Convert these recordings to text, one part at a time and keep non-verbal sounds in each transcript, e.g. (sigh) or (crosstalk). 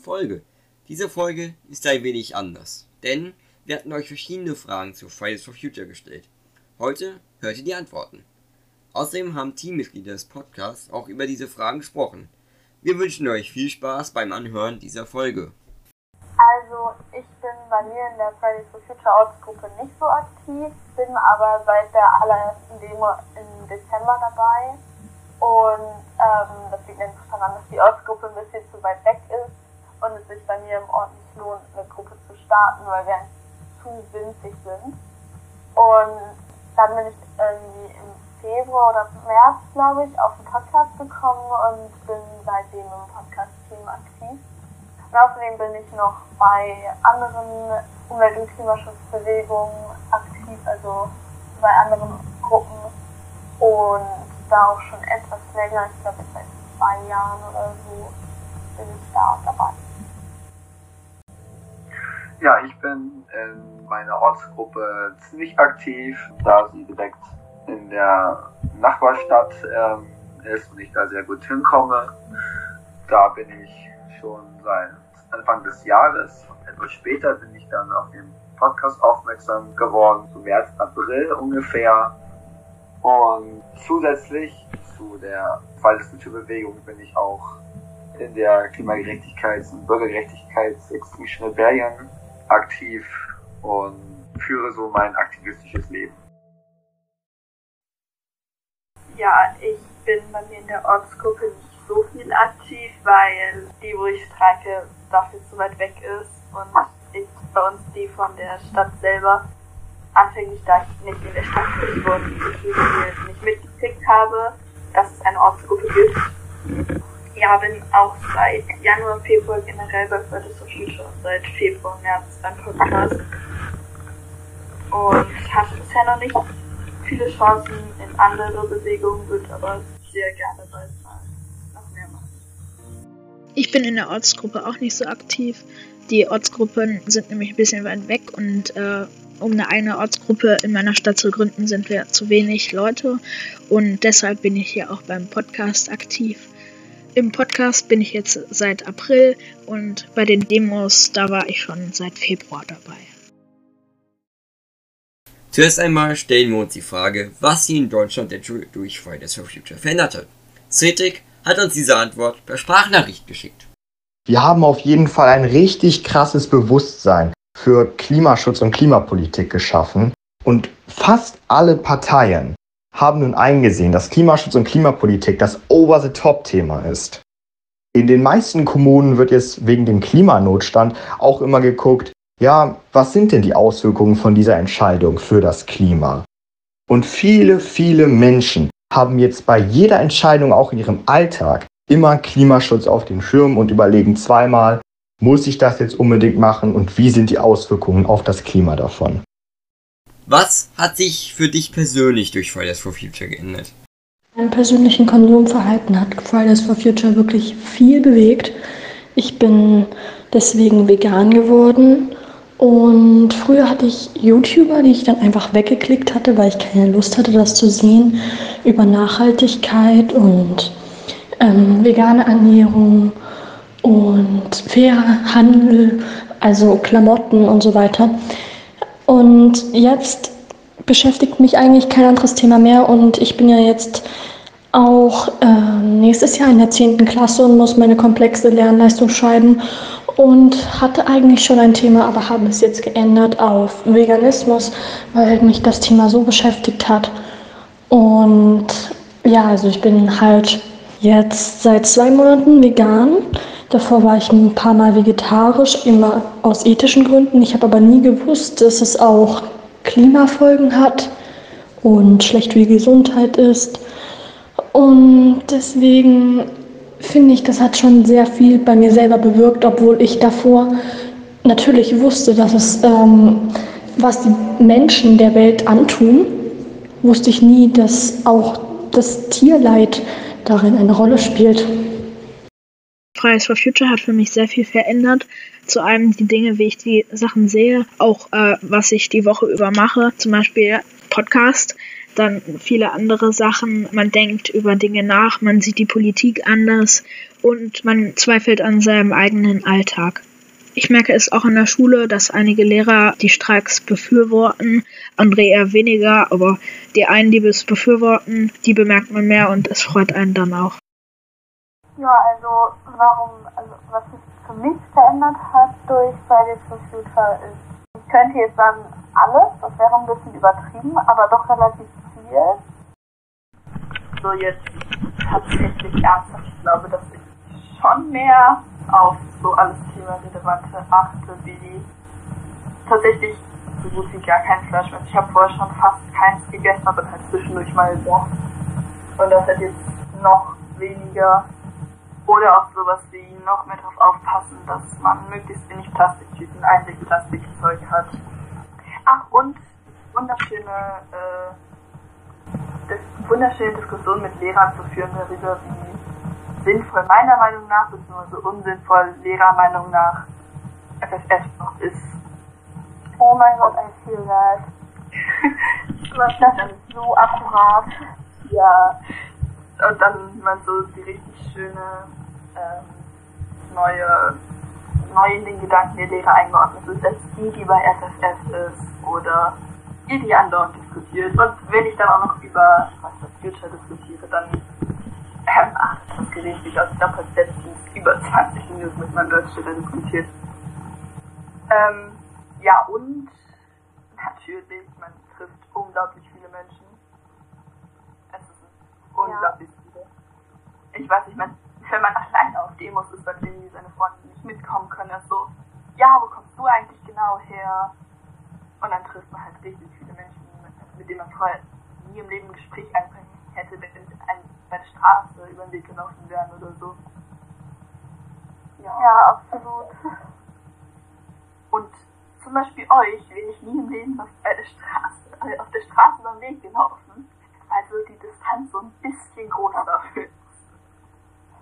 Folge. Diese Folge ist ein wenig anders, denn wir hatten euch verschiedene Fragen zu Fridays for Future gestellt. Heute hört ihr die Antworten. Außerdem haben Teammitglieder des Podcasts auch über diese Fragen gesprochen. Wir wünschen euch viel Spaß beim Anhören dieser Folge. Also ich bin bei mir in der Fridays for Future Ortsgruppe nicht so aktiv, bin aber seit der allerersten Demo im Dezember dabei und ähm, das liegt einfach daran, dass die Ortsgruppe ein bisschen zu weit weg ist und es sich bei mir im Ort nicht lohnt, eine Gruppe zu starten, weil wir zu winzig sind. Und dann bin ich irgendwie im Februar oder März, glaube ich, auf den Podcast gekommen und bin seitdem im Podcast-Team aktiv. Und außerdem bin ich noch bei anderen Umwelt- und Klimaschutzbewegungen aktiv, also bei anderen Gruppen und da auch schon etwas länger, ich glaube seit zwei Jahren oder so, bin ich da dabei. Ja, ich bin in meiner Ortsgruppe ziemlich aktiv, da sie direkt in der Nachbarstadt ähm, ist und ich da sehr gut hinkomme. Da bin ich schon seit Anfang des Jahres. Etwas später bin ich dann auf den Podcast aufmerksam geworden, so März, April ungefähr. Und zusätzlich zu der Fridays Bewegung bin ich auch in der Klimagerechtigkeits- und Bürgergerechtigkeits-Extinction Rebellion aktiv und führe so mein aktivistisches Leben. Ja, ich bin bei mir in der Ortsgruppe nicht so viel aktiv, weil die, wo ich streike, dafür zu weit weg ist und ich bei uns die von der Stadt selber anfänglich, da ich nicht in der Stadt bin und ich nicht mitgekriegt habe, dass es eine Ortsgruppe gibt. Ja, bin auch seit Januar, Februar generell bei Fridays for Future und seit Februar, März beim Podcast. Und hatte bisher noch nicht viele Chancen in andere Bewegungen, würde aber sehr gerne bald mal noch mehr machen. Ich bin in der Ortsgruppe auch nicht so aktiv. Die Ortsgruppen sind nämlich ein bisschen weit weg und äh, um eine eigene Ortsgruppe in meiner Stadt zu gründen, sind wir zu wenig Leute und deshalb bin ich hier auch beim Podcast aktiv. Im Podcast bin ich jetzt seit April und bei den Demos, da war ich schon seit Februar dabei. Zuerst einmal stellen wir uns die Frage, was sich in Deutschland denn durch Fridays for Future verändert hat. Cedric hat uns diese Antwort per Sprachnachricht geschickt. Wir haben auf jeden Fall ein richtig krasses Bewusstsein für Klimaschutz und Klimapolitik geschaffen und fast alle Parteien haben nun eingesehen, dass Klimaschutz und Klimapolitik das Over-the-Top-Thema ist. In den meisten Kommunen wird jetzt wegen dem Klimanotstand auch immer geguckt, ja, was sind denn die Auswirkungen von dieser Entscheidung für das Klima? Und viele, viele Menschen haben jetzt bei jeder Entscheidung auch in ihrem Alltag immer Klimaschutz auf dem Schirm und überlegen zweimal, muss ich das jetzt unbedingt machen und wie sind die Auswirkungen auf das Klima davon? Was hat sich für dich persönlich durch Fridays for Future geändert? Mein persönlichen Konsumverhalten hat Fridays for Future wirklich viel bewegt. Ich bin deswegen vegan geworden und früher hatte ich YouTuber, die ich dann einfach weggeklickt hatte, weil ich keine Lust hatte, das zu sehen, über Nachhaltigkeit und ähm, vegane Ernährung und fairer Handel, also Klamotten und so weiter. Und jetzt beschäftigt mich eigentlich kein anderes Thema mehr und ich bin ja jetzt auch äh, nächstes Jahr in der 10. Klasse und muss meine komplexe Lernleistung schreiben und hatte eigentlich schon ein Thema, aber habe es jetzt geändert auf Veganismus, weil mich das Thema so beschäftigt hat. Und ja, also ich bin halt jetzt seit zwei Monaten vegan Davor war ich ein paar Mal vegetarisch, immer aus ethischen Gründen. Ich habe aber nie gewusst, dass es auch Klimafolgen hat und schlecht für die Gesundheit ist. Und deswegen finde ich, das hat schon sehr viel bei mir selber bewirkt, obwohl ich davor natürlich wusste, dass es, ähm, was die Menschen der Welt antun, wusste ich nie, dass auch das Tierleid darin eine Rolle spielt. Fridays for Future hat für mich sehr viel verändert. Zu allem die Dinge, wie ich die Sachen sehe, auch äh, was ich die Woche über mache, zum Beispiel Podcast. dann viele andere Sachen. Man denkt über Dinge nach, man sieht die Politik anders und man zweifelt an seinem eigenen Alltag. Ich merke es auch in der Schule, dass einige Lehrer die Streiks befürworten, andere eher weniger, aber die einen, die es befürworten, die bemerkt man mehr und es freut einen dann auch. Ja, also warum, also was sich für mich verändert hat durch Fridays for Future ist, ich könnte jetzt sagen alles, das wäre ein bisschen übertrieben, aber doch relativ viel. So jetzt tatsächlich ernsthaft, ich glaube, dass ich schon mehr auf so alles Thema Relevante achte, wie tatsächlich so gut wie gar kein Fleisch mehr. Ich habe vorher schon fast keins gegessen, aber halt zwischendurch mal doch. Und das hat jetzt noch weniger. Oder auch sowas wie noch mehr darauf aufpassen, dass man möglichst wenig Plastiktüten, Einwegplastikzeug hat. Ach, und wunderschöne, äh, wunderschöne Diskussionen mit Lehrern zu führen darüber, wie sinnvoll meiner Meinung nach, beziehungsweise unsinnvoll Lehrer Meinung nach FFF noch ist. Oh mein Gott, I feel that. das ist so akkurat. Ja. Und dann man so die richtig schöne ähm, neue neu in den Gedanken der Lehrer eingeordnet ist, als die, die bei FFF ist oder die, die andauernd diskutiert. Und wenn ich dann auch noch über was das Future diskutiere, dann ähm, ach, das Gericht, ich glaube, ich habe letztens über 20 Minuten mit meinem Deutschschüler diskutiert. Ähm, ja, und natürlich, man trifft unglaublich viele Menschen. Es ist unglaublich ja. viele. Ich weiß nicht, man, wenn man alleine auf Demos ist, weil irgendwie seine Freunde nicht mitkommen können, ist so, ja, wo kommst du eigentlich genau her? Und dann trifft man halt richtig viele Menschen, mit, denen man vorher nie im Leben ein Gespräch anfangen hätte, wenn ein der Straße über den Weg gelaufen wären oder so. Ja, ja absolut. Und zum Beispiel euch wäre ich nie im Leben auf der Straße, äh, auf der Straße über den Weg gelaufen. Also die Distanz so ein bisschen groß dafür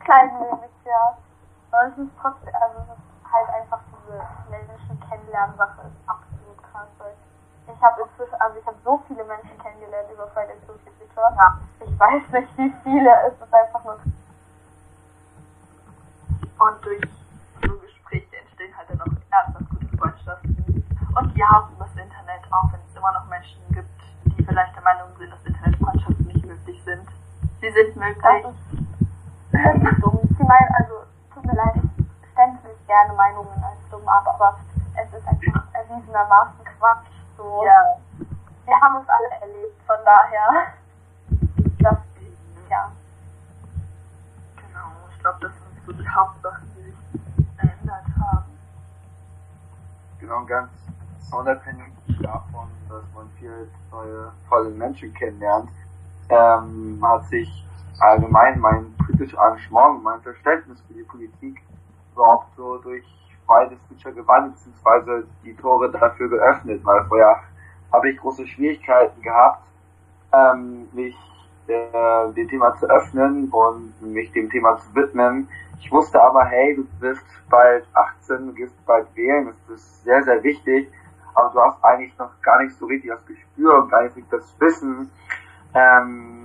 ist. Kleinmütig, ja. Aber es ist trotzdem, also es ist halt einfach diese Menschen kennenlernen Sache ist absolut krass. Weil ich habe inzwischen, also ich habe so viele Menschen kennengelernt über Fridays for Future. Ja. Ich weiß nicht, wie viele, es ist einfach nur. Und durch so Gespräche entstehen halt dann auch ernsthaft gute Freundschaften. Und ja, über das Internet, auch wenn es immer noch Menschen gibt, die vielleicht der Meinung sind, dass Internetfreundschaften nicht möglich sind. Sie sind möglich. Das ist, dumm. Sie meinen, also, tut mir leid, ich stände gerne Meinungen als dumm ab, aber es ist einfach erwiesenermaßen Quatsch so. Ja. Wir haben es alle erlebt, von daher. Das, ja. Genau, ich glaube, das sind so die Hauptsachen, die sich verändert haben. Genau, ganz unabhängig davon, dass man viel neue, tolle Menschen kennenlernt, ähm, hat sich allgemein mein kritisches Engagement, mein Verständnis für die Politik überhaupt so durch Fridays Future gewandt, beziehungsweise die Tore dafür geöffnet, weil vorher habe ich große Schwierigkeiten gehabt, ähm, mich äh, dem Thema zu öffnen und mich dem Thema zu widmen. Ich wusste aber, hey, du bist bald 18, du gehst bald wählen, das ist sehr, sehr wichtig, aber du hast eigentlich noch gar nicht so richtig das Gespür und gar nicht das Wissen, ähm,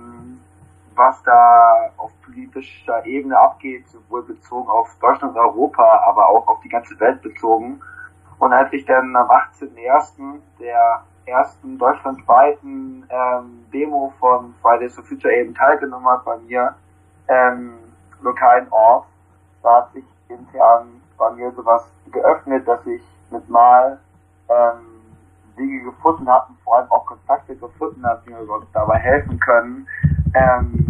was da auf politischer Ebene abgeht, sowohl bezogen auf Deutschland und Europa, aber auch auf die ganze Welt bezogen. Und als ich dann am 18.01. der ersten deutschlandweiten ähm, Demo von Fridays for Future eben teilgenommen hat bei mir ähm, lokalen Ort, da hat sich intern bei mir sowas geöffnet, dass ich mit Mal ähm, Wege gefunden habe und vor allem auch Kontakte gefunden habe, die mir dabei helfen können, ähm,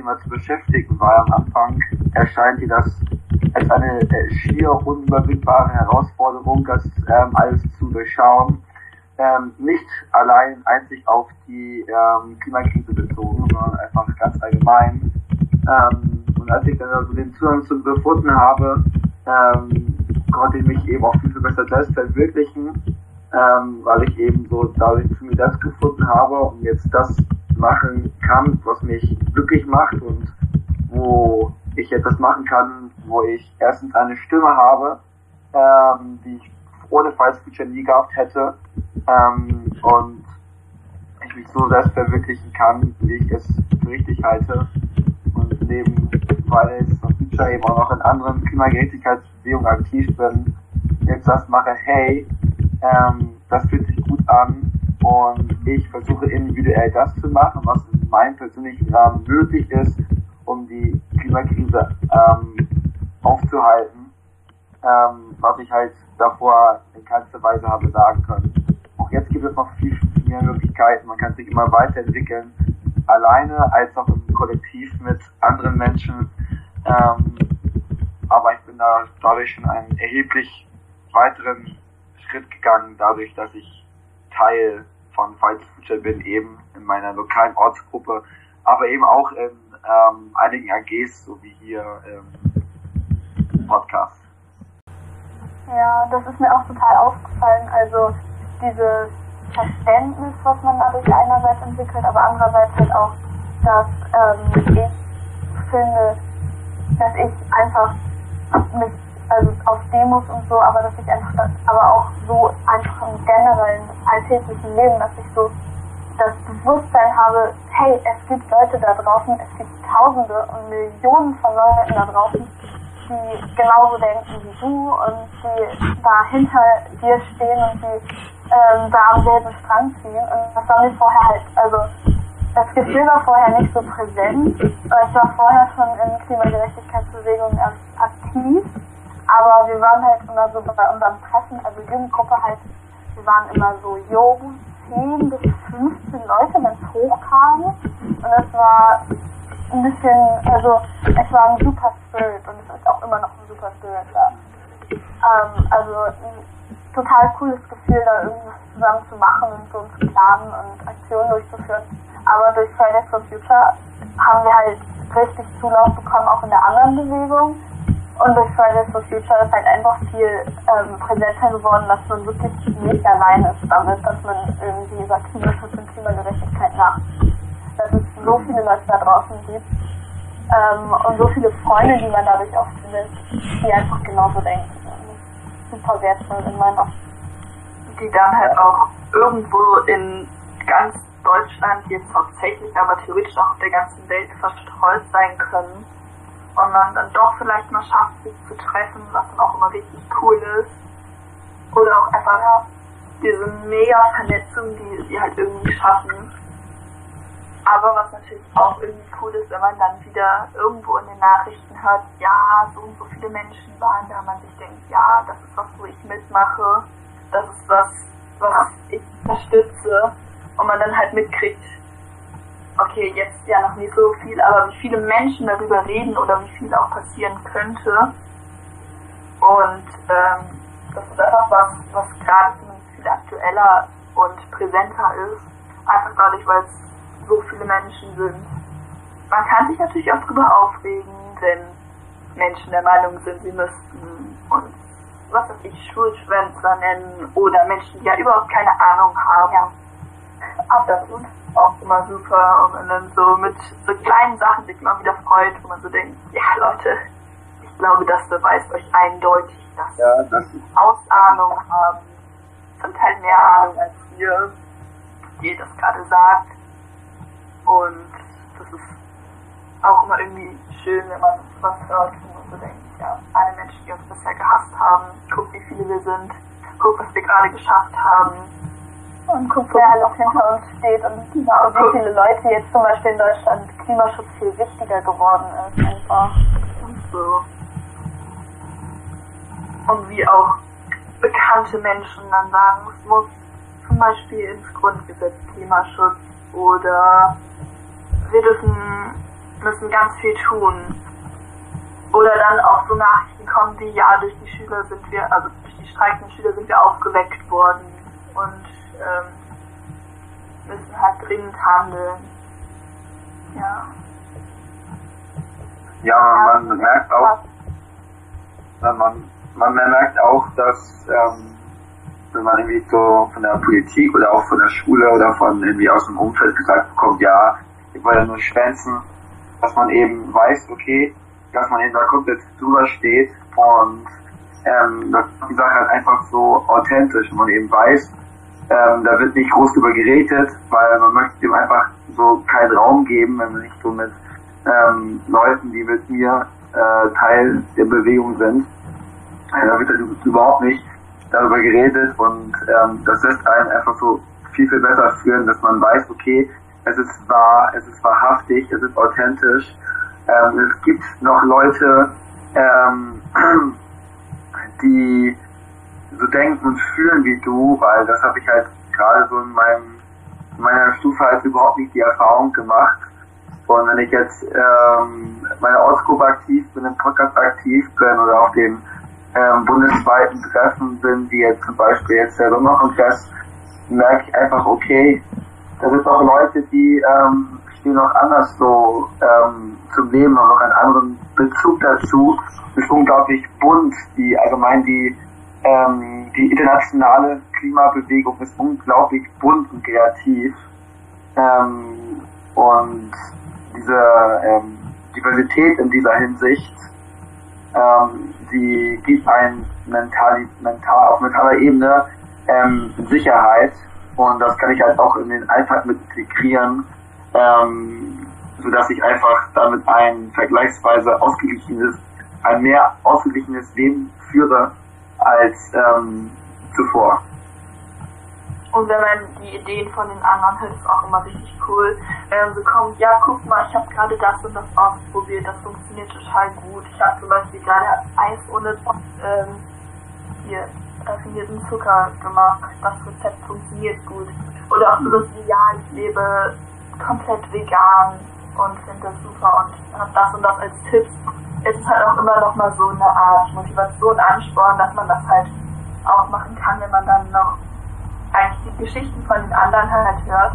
Thema zu beschäftigen, weil am Anfang erscheint dir das als eine äh, schier unüberwindbare Herausforderung, das ähm, alles zu durchschauen. Ähm, nicht allein einzig auf die ähm, Klimakrise bezogen, sondern einfach ganz allgemein. Ähm, und als ich dann also den Zugang zu gefunden habe, ähm, konnte ich mich eben auch viel, viel besser selbst verwirklichen, ähm, weil ich eben so dadurch zu mir selbst gefunden habe und jetzt das machen kann, was mich glücklich macht und wo ich etwas machen kann, wo ich erstens eine Stimme habe, ähm, die ich ohne Files Feature nie gehabt hätte. Ähm, und ich mich so selbst verwirklichen kann, wie ich es für richtig halte. Und neben Fridays for Future eben auch noch in anderen Klimagerechtigkeitsbewegungen aktiv bin, jetzt das mache, hey, ähm, das fühlt sich gut an und ich versuche individuell das zu machen, was in meinem persönlichen Rahmen möglich ist, um die Klimakrise ähm, aufzuhalten, ähm, was ich halt davor in keinster Weise habe sagen können. Auch jetzt gibt es noch viel, mehr Möglichkeiten, man kann sich immer weiterentwickeln, alleine als auch im Kollektiv mit anderen Menschen. Ähm, aber ich bin da dadurch schon einen erheblich weiteren Schritt gegangen, dadurch, dass ich Teil von Fight Future bin, eben in meiner lokalen Ortsgruppe, aber eben auch in ähm, einigen AGs, so wie hier im Podcast. Ja, das ist mir auch total aufgefallen. Also dieses Verständnis, was man dadurch einerseits entwickelt, aber andererseits halt auch, dass ähm, ich finde, dass ich einfach mich also auf Demos und so, aber dass ich einfach, das, aber auch so einfach im generellen alltäglichen Leben, dass ich so das Bewusstsein habe, hey, es gibt Leute da draußen, es gibt Tausende und Millionen von Leuten da draußen, die genauso denken wie du und die da hinter dir stehen und die ähm, da am selben Strang ziehen. Und das war mir vorher halt, also das Gefühl war vorher nicht so präsent. Ich war vorher schon in Klimagerechtigkeitsbewegungen aktiv aber wir waren halt immer so bei unseren Treffen, also Jugendgruppe halt, wir waren immer so jung, 10 bis 15 Leute, wenn es hochkam. Und es war ein bisschen, also es war ein super Spirit und es ist auch immer noch ein super Spirit da. Ähm, also ein total cooles Gefühl, da irgendwas zusammen zu machen und so zu planen und Aktionen durchzuführen. Aber durch Fridays for Future haben wir halt richtig Zulauf bekommen, auch in der anderen Bewegung. Und durch Fridays for Future ist halt einfach viel ähm, präsenter geworden, dass man wirklich nicht allein ist damit, dass man irgendwie über Klimaschutz und Klimagerechtigkeit nachdenkt. Dass es so viele Leute da draußen gibt ähm, und so viele Freunde, die man dadurch auch findet, die einfach genauso denken. super wertvoll in meiner Die dann halt auch irgendwo in ganz Deutschland jetzt hauptsächlich, aber theoretisch auch auf der ganzen Welt verstreut sein können und man dann doch vielleicht mal schafft, sich zu treffen, was dann auch immer richtig cool ist. Oder auch einfach diese mega Vernetzung, die sie halt irgendwie schaffen. Aber was natürlich auch irgendwie cool ist, wenn man dann wieder irgendwo in den Nachrichten hört, ja, so und so viele Menschen waren da, man sich denkt, ja, das ist was, wo ich mitmache, das ist was, was ich unterstütze und man dann halt mitkriegt, okay, jetzt ja noch nicht so viel, aber wie viele Menschen darüber reden oder wie viel auch passieren könnte. Und ähm, das ist einfach was, was gerade viel aktueller und präsenter ist. Einfach dadurch, weil es so viele Menschen sind. Man kann sich natürlich auch darüber aufregen, wenn Menschen der Meinung sind, sie müssten uns, was weiß ich, Schulschwänzer nennen oder Menschen, die ja überhaupt keine Ahnung haben. Ja. Absolut auch immer super und man dann so mit so kleinen Sachen sich immer wieder freut, wo man so denkt, ja Leute, ich glaube, das beweist euch eindeutig, dass ja, das Ausahnung haben, zum Teil mehr Ahnung als wir, wie ihr das gerade sagt. Und das ist auch immer irgendwie schön, wenn man was hört und man so denkt, ja, alle Menschen, die uns bisher gehasst haben, guck, wie viele wir sind, guck, was wir gerade geschafft haben und guckt, wer alles hinter uns steht und wie viele Leute jetzt zum Beispiel in Deutschland Klimaschutz viel wichtiger geworden ist einfach. Und so. Und wie auch bekannte Menschen dann sagen, es muss zum Beispiel ins Grundgesetz Klimaschutz oder wir dürfen, müssen ganz viel tun. Oder dann auch so Nachrichten kommen, die ja durch die Schüler sind wir, also durch die streikenden Schüler sind wir aufgeweckt worden und ähm, müssen halt dringend handeln. Ja. Ja, man merkt auch, man, man merkt auch, dass ähm, wenn man irgendwie so von der Politik oder auch von der Schule oder von irgendwie aus dem Umfeld gesagt bekommt, ja, ich wollte nur schwänzen, dass man eben weiß, okay, dass man eben da komplett drüber steht und ähm, dass die Sache halt einfach so authentisch und man eben weiß, ähm, da wird nicht groß drüber geredet, weil man möchte dem einfach so keinen Raum geben, wenn man nicht so mit ähm, Leuten, die mit mir äh, Teil der Bewegung sind. Äh, da wird halt überhaupt nicht darüber geredet und ähm, das lässt einen einfach so viel, viel besser fühlen, dass man weiß, okay, es ist wahr, es ist wahrhaftig, es ist authentisch. Ähm, es gibt noch Leute, ähm, (clears throat) die so denken und fühlen wie du, weil das habe ich halt gerade so in meinem in meiner Stufe halt überhaupt nicht die Erfahrung gemacht. Und wenn ich jetzt ähm, meine Ortsgruppe aktiv bin, im Podcast aktiv bin oder auf den ähm, bundesweiten Treffen bin, wie jetzt zum Beispiel jetzt der Sommerkongress, merke ich einfach, okay, da sind auch Leute, die ähm, stehen noch anders so ähm, zum Leben, haben noch einen anderen Bezug dazu. Es ist unglaublich bunt, die allgemein die ähm, die internationale Klimabewegung ist unglaublich bunt und kreativ. Ähm, und diese ähm, Diversität in dieser Hinsicht, ähm, die gibt einen mental, mental, auf mentaler Ebene ähm, Sicherheit. Und das kann ich halt auch in den Alltag mit integrieren, ähm, sodass ich einfach damit ein vergleichsweise ausgeglichenes, ein mehr ausgeglichenes Leben führe als ähm, zuvor. Und wenn man die Ideen von den anderen hört, ist auch immer richtig cool. Wenn so kommt, ja, guck mal, ich habe gerade das und das ausprobiert, das funktioniert total gut. Ich habe zum Beispiel gerade Eis ohne ähm, hier raffinierten Zucker gemacht. Das Rezept funktioniert gut. Oder auch so das ja, ich lebe komplett vegan und finde das super und habe das und das als Tipps es ist halt auch immer noch mal so eine Art Motivation, Ansporn, dass man das halt auch machen kann, wenn man dann noch eigentlich die Geschichten von den anderen halt hört,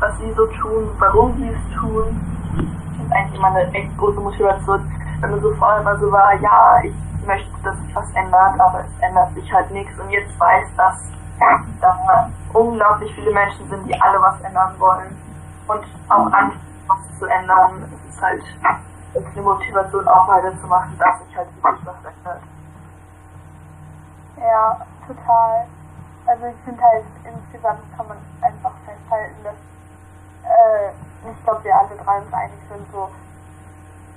was sie so tun, warum sie es tun. Das ist eigentlich immer eine echt große Motivation, wenn man so vorher immer so war, ja, ich möchte, dass sich was ändert, aber es ändert sich halt nichts und jetzt weiß, dass da unglaublich viele Menschen sind, die alle was ändern wollen und auch Angst, was zu ändern. Es ist halt ist eine Motivation auch weiterzumachen, dass sich halt wirklich was ändert. Ja, total. Also ich finde halt insgesamt kann man einfach festhalten, dass äh, ich glaube wir alle drei uns einig sind, so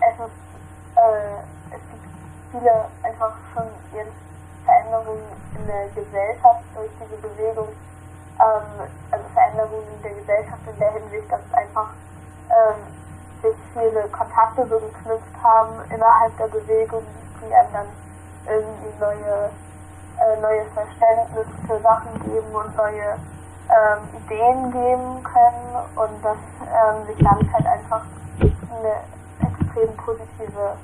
es ist äh, es gibt viele einfach schon jetzt Veränderungen in der Gesellschaft durch diese Bewegung, ähm, also Veränderungen in der Gesellschaft in der Hinsicht, dass einfach ähm, sich viele Kontakte so geknüpft haben innerhalb der Bewegung, die einem dann irgendwie neue, äh, neues Verständnis für Sachen geben und neue ähm, Ideen geben können und dass ähm, sich damit halt einfach eine extrem positive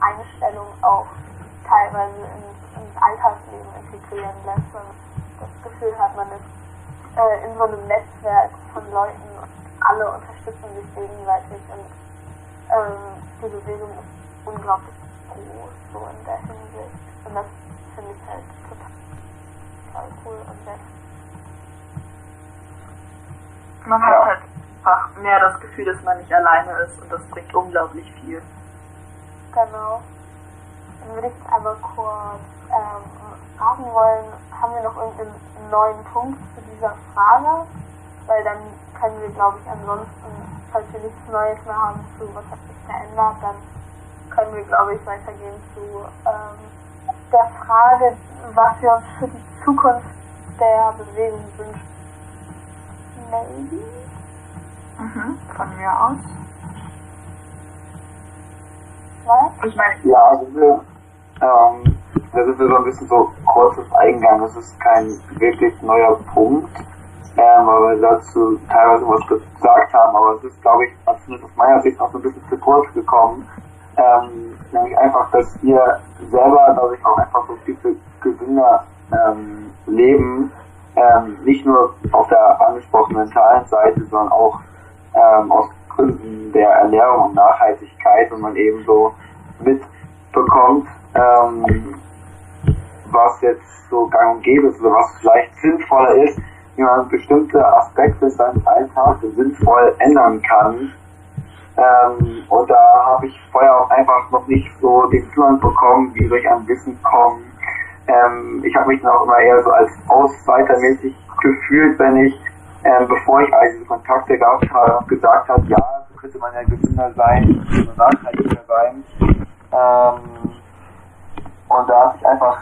Einstellung auch teilweise ins, ins Alltagsleben integrieren lässt. Und das Gefühl hat, man ist äh, in so einem Netzwerk von Leuten und alle unterstützen sich gegenseitig und ähm, die Bewegung ist unglaublich groß, so in der Hinsicht. Und das finde ich halt total, total cool und nett. Man hat halt einfach mehr das Gefühl, dass man nicht alleine ist und das bringt unglaublich viel. Genau. Dann würde ich einmal kurz ähm, fragen wollen, haben wir noch irgendeinen neuen Punkt zu dieser Frage? Weil dann können wir, glaube ich, ansonsten falls wir nichts Neues mehr haben zu was hat sich verändert, dann können wir, glaube ich, weitergehen zu ähm, der Frage, was wir uns für die Zukunft der Bewegung wünschen. Maybe? Mhm, von mir aus. Was? Ich meine, Ja, also wir, ähm, da sind wir so ein bisschen so kurzes Eingang. Das ist kein wirklich neuer Punkt ähm, weil wir dazu teilweise was gesagt haben, aber es ist, glaube ich, aus meiner Sicht auch so ein bisschen zu kurz gekommen. Ähm, nämlich einfach, dass wir selber, ich, auch einfach so viel gesünder ähm, leben, ähm, nicht nur auf der angesprochenen mentalen Seite, sondern auch ähm, aus Gründen der Ernährung und Nachhaltigkeit und man eben so mitbekommt, ähm, was jetzt so gang und gäbe ist oder was vielleicht sinnvoller ist, wie man bestimmte Aspekte seines Alltags sinnvoll ändern kann. Ähm, und da habe ich vorher auch einfach noch nicht so den Zugang bekommen, wie ich an Wissen kommen. Ähm, ich habe mich dann auch immer eher so als Ausweitermäßig gefühlt, wenn ich, ähm, bevor ich all diese Kontakte gehabt habe, gesagt habe, ja, so könnte man ja gesünder sein, so nachhaltiger sein. Ähm, und da hat sich einfach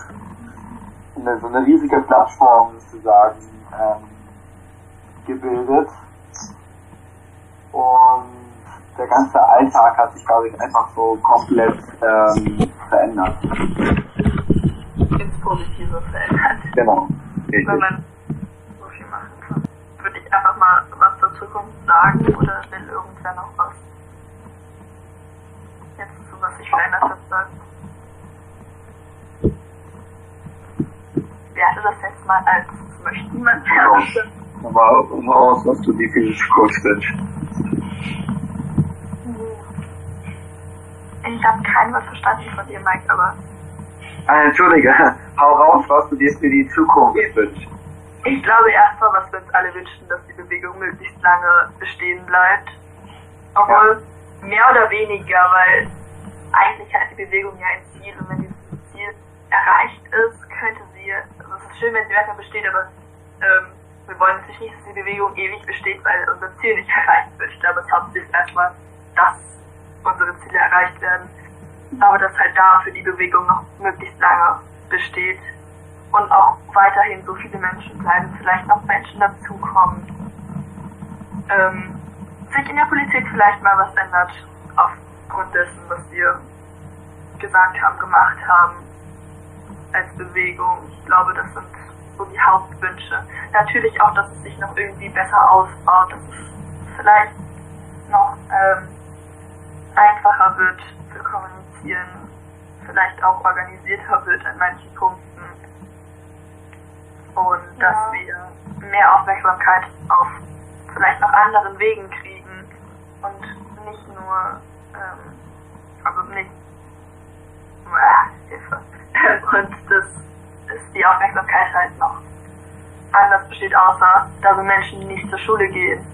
eine, so eine riesige Plattform sozusagen ähm, gebildet. Und der ganze Alltag hat sich, glaube ich, einfach so komplett ähm, verändert. Ins Positive verändert. Genau. Wenn man so viel machen kann. Würde ich einfach mal was zur Zukunft sagen oder will irgendwer noch was? Jetzt zu was sich verändert hat sagen. Wer hatte das letzte Mal als möchten man Aber um aus, was du die Zukunft wünschst. Ich habe kein Wort verstanden von dir, Mike, aber Ah, Entschuldige, (laughs) hau raus, was du dir für die Zukunft wünschst. ich glaube erstmal, was wir uns alle wünschen, dass die Bewegung möglichst lange bestehen bleibt. Obwohl, mehr oder weniger, weil eigentlich hat die Bewegung ja ein Ziel und wenn dieses Ziel erreicht ist, könnte sie, schön, wenn sie weiter besteht, aber ähm, wir wollen natürlich nicht, dass die Bewegung ewig besteht, weil unser Ziel nicht (laughs) erreicht wird. Ich glaube, es ist erstmal, dass unsere Ziele erreicht werden, aber dass halt da für die Bewegung noch möglichst lange besteht und auch weiterhin so viele Menschen bleiben, vielleicht noch Menschen dazukommen. Ähm, sich in der Politik vielleicht mal was ändert, aufgrund dessen, was wir gesagt haben, gemacht haben als Bewegung. Ich glaube, das sind so die Hauptwünsche. Natürlich auch, dass es sich noch irgendwie besser ausbaut, dass es vielleicht noch ähm, einfacher wird zu kommunizieren, vielleicht auch organisierter wird an manchen Punkten und Ja. dass wir mehr Aufmerksamkeit auf vielleicht noch anderen Wegen kriegen und nicht nur, ähm, also nicht, ah, Hilfe, und dass es die Aufmerksamkeit halt noch anders besteht, außer da so Menschen, nicht zur Schule gehen,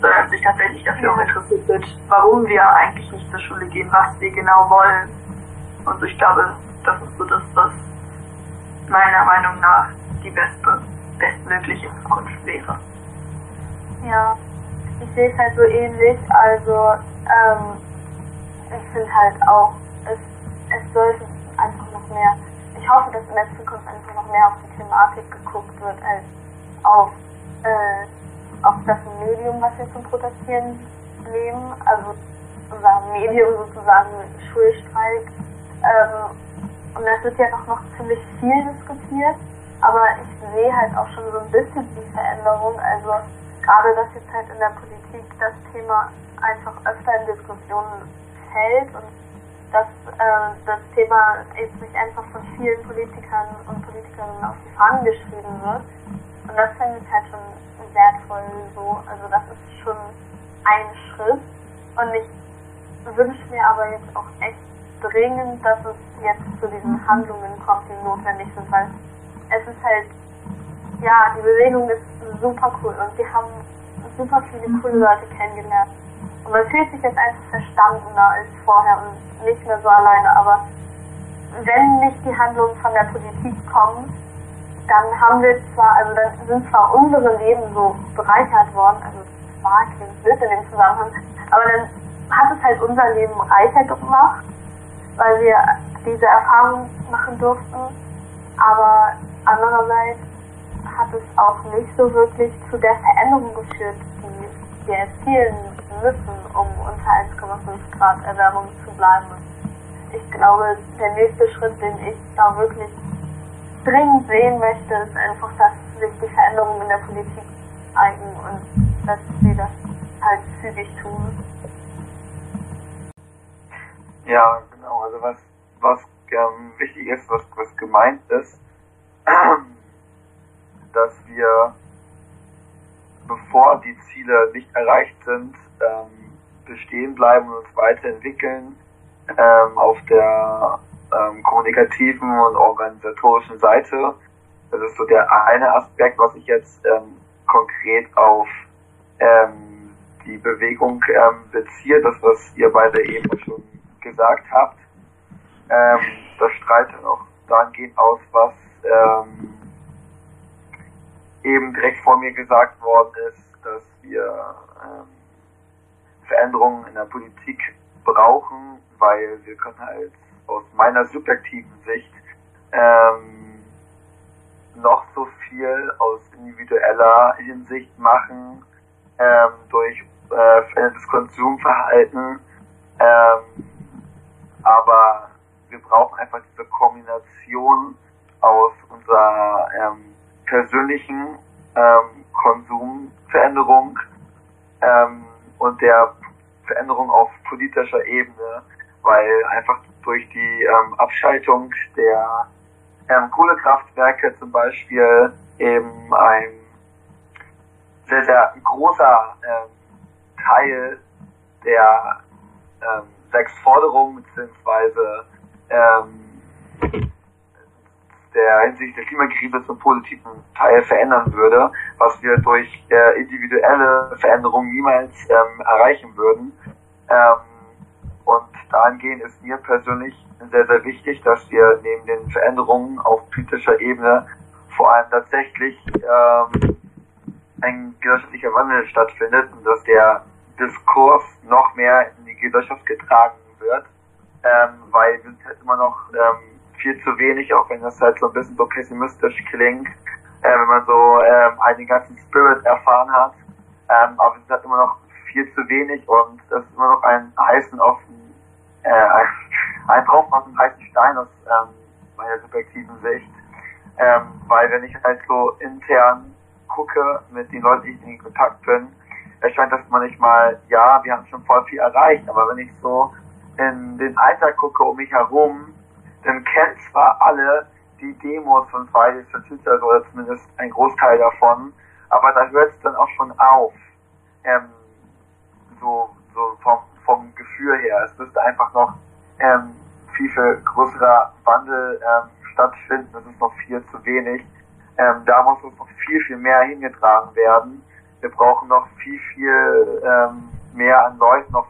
sondern sich tatsächlich dafür auch interessiert wird, warum wir eigentlich nicht zur Schule gehen, was wir genau wollen. Und ich glaube, das ist so das, was meiner Meinung nach die beste, bestmögliche Zukunft wäre. Ja, ich sehe es halt so ähnlich. Also, ähm, ich finde halt auch, es, es sollte einfach noch mehr, ich hoffe, dass in der Zukunft einfach noch mehr auf die Thematik geguckt wird, als auf, äh, auf das Medium, was wir zum Protestieren nehmen. Also, unser Medium sozusagen Schulstreik. Ähm, und das wird ja doch noch ziemlich viel diskutiert. Aber ich sehe halt auch schon so ein bisschen die Veränderung. Also gerade, dass jetzt halt in der Politik das Thema einfach öfter in Diskussionen fällt und dass äh, das Thema jetzt nicht einfach von vielen Politikern und Politikerinnen auf die Fahnen geschrieben wird. Und das finde ich halt schon wertvoll so. Also das ist schon ein Schritt. Und ich wünsche mir aber jetzt auch echt dringend, dass es jetzt zu diesen Handlungen kommt, die notwendig sind, weil es ist halt, ja, die Bewegung ist super cool und wir haben super viele coole Leute kennengelernt. Und man fühlt sich jetzt einfach verstandener als vorher und nicht mehr so alleine, aber wenn nicht die Handlungen von der Politik kommen, dann haben wir zwar, also dann sind zwar unsere Leben so bereichert worden, also zwar klingt blöd in dem Zusammenhang, aber dann hat es halt unser Leben reicher gemacht, weil wir diese Erfahrung machen durften, aber andererseits hat es auch nicht so wirklich zu der Veränderung geführt, die wir erzielen müssen, um unter 1,5 Grad Erwärmung zu bleiben. Ich glaube, der nächste Schritt, den ich da wirklich dringend sehen möchte, ist einfach, dass sich die Veränderungen in der Politik eigen und dass sie das halt zügig tun. Ja, genau. Also was, was ähm, wichtig ist, was, was gemeint ist, (clears throat) dass wir, bevor die Ziele nicht erreicht sind, ähm, bestehen bleiben und uns weiterentwickeln ähm, auf der ähm, kommunikativen und organisatorischen Seite. Das ist so der eine Aspekt, was ich jetzt ähm, konkret auf ähm, die Bewegung ähm, beziehe, das was ihr beide eben schon gesagt habt. Ähm, das strahlt dann auch dahingehend aus, was ähm, eben direkt vor mir gesagt worden ist, dass wir ähm, Veränderungen in der Politik brauchen, weil wir können halt aus meiner subjektiven Sicht ähm, noch so viel aus individueller Hinsicht machen ähm, durch äh, Konsumverhalten. Ähm, aber wir brauchen einfach diese Kombination aus unserer ähm, persönlichen ähm, Konsumveränderung ähm, und der Veränderung auf politischer Ebene, weil einfach durch die ähm, Abschaltung der ähm, Kohlekraftwerke zum Beispiel eben ein sehr, sehr großer ähm, Teil der ähm, sechs Forderungen beziehungsweise ähm, der hinsichtlich der Klimakrise zum positiven Teil verändern würde, was wir durch äh, individuelle Veränderungen niemals ähm, erreichen würden. Ähm, und dahingehend ist mir persönlich sehr, sehr wichtig, dass wir neben den Veränderungen auf politischer Ebene vor allem tatsächlich ähm, ein gesellschaftlicher Wandel stattfindet und dass der Diskurs noch mehr in die Gesellschaft getragen wird, ähm, weil wir sind halt immer noch ähm, viel zu wenig, auch wenn das halt so ein bisschen so pessimistisch klingt, äh, wenn man so ähm, einen ganzen Spirit erfahren hat. Ähm, aber es ist halt immer noch viel zu wenig und das ist immer noch ein heißen auf äh, ein, ein Tropfen auf dem heißen Stein aus ähm, meiner subjektiven Sicht. Ähm, weil wenn ich halt so intern gucke mit den Leuten, die ich in Kontakt bin, erscheint das manchmal, ja, wir haben schon voll viel erreicht, aber wenn ich so in den Alltag gucke um mich herum, dann kennen zwar alle die Demos von Fridays for Future, oder zumindest ein Großteil davon, aber da hört es dann auch schon auf. Ähm, so, so vom, vom Gefühl her. Es müsste einfach noch ähm, viel, viel größerer Wandel ähm, stattfinden. Das ist noch viel zu wenig. Ähm, da muss uns noch viel, viel mehr hingetragen werden. Wir brauchen noch viel, viel ähm, mehr an Leuten, noch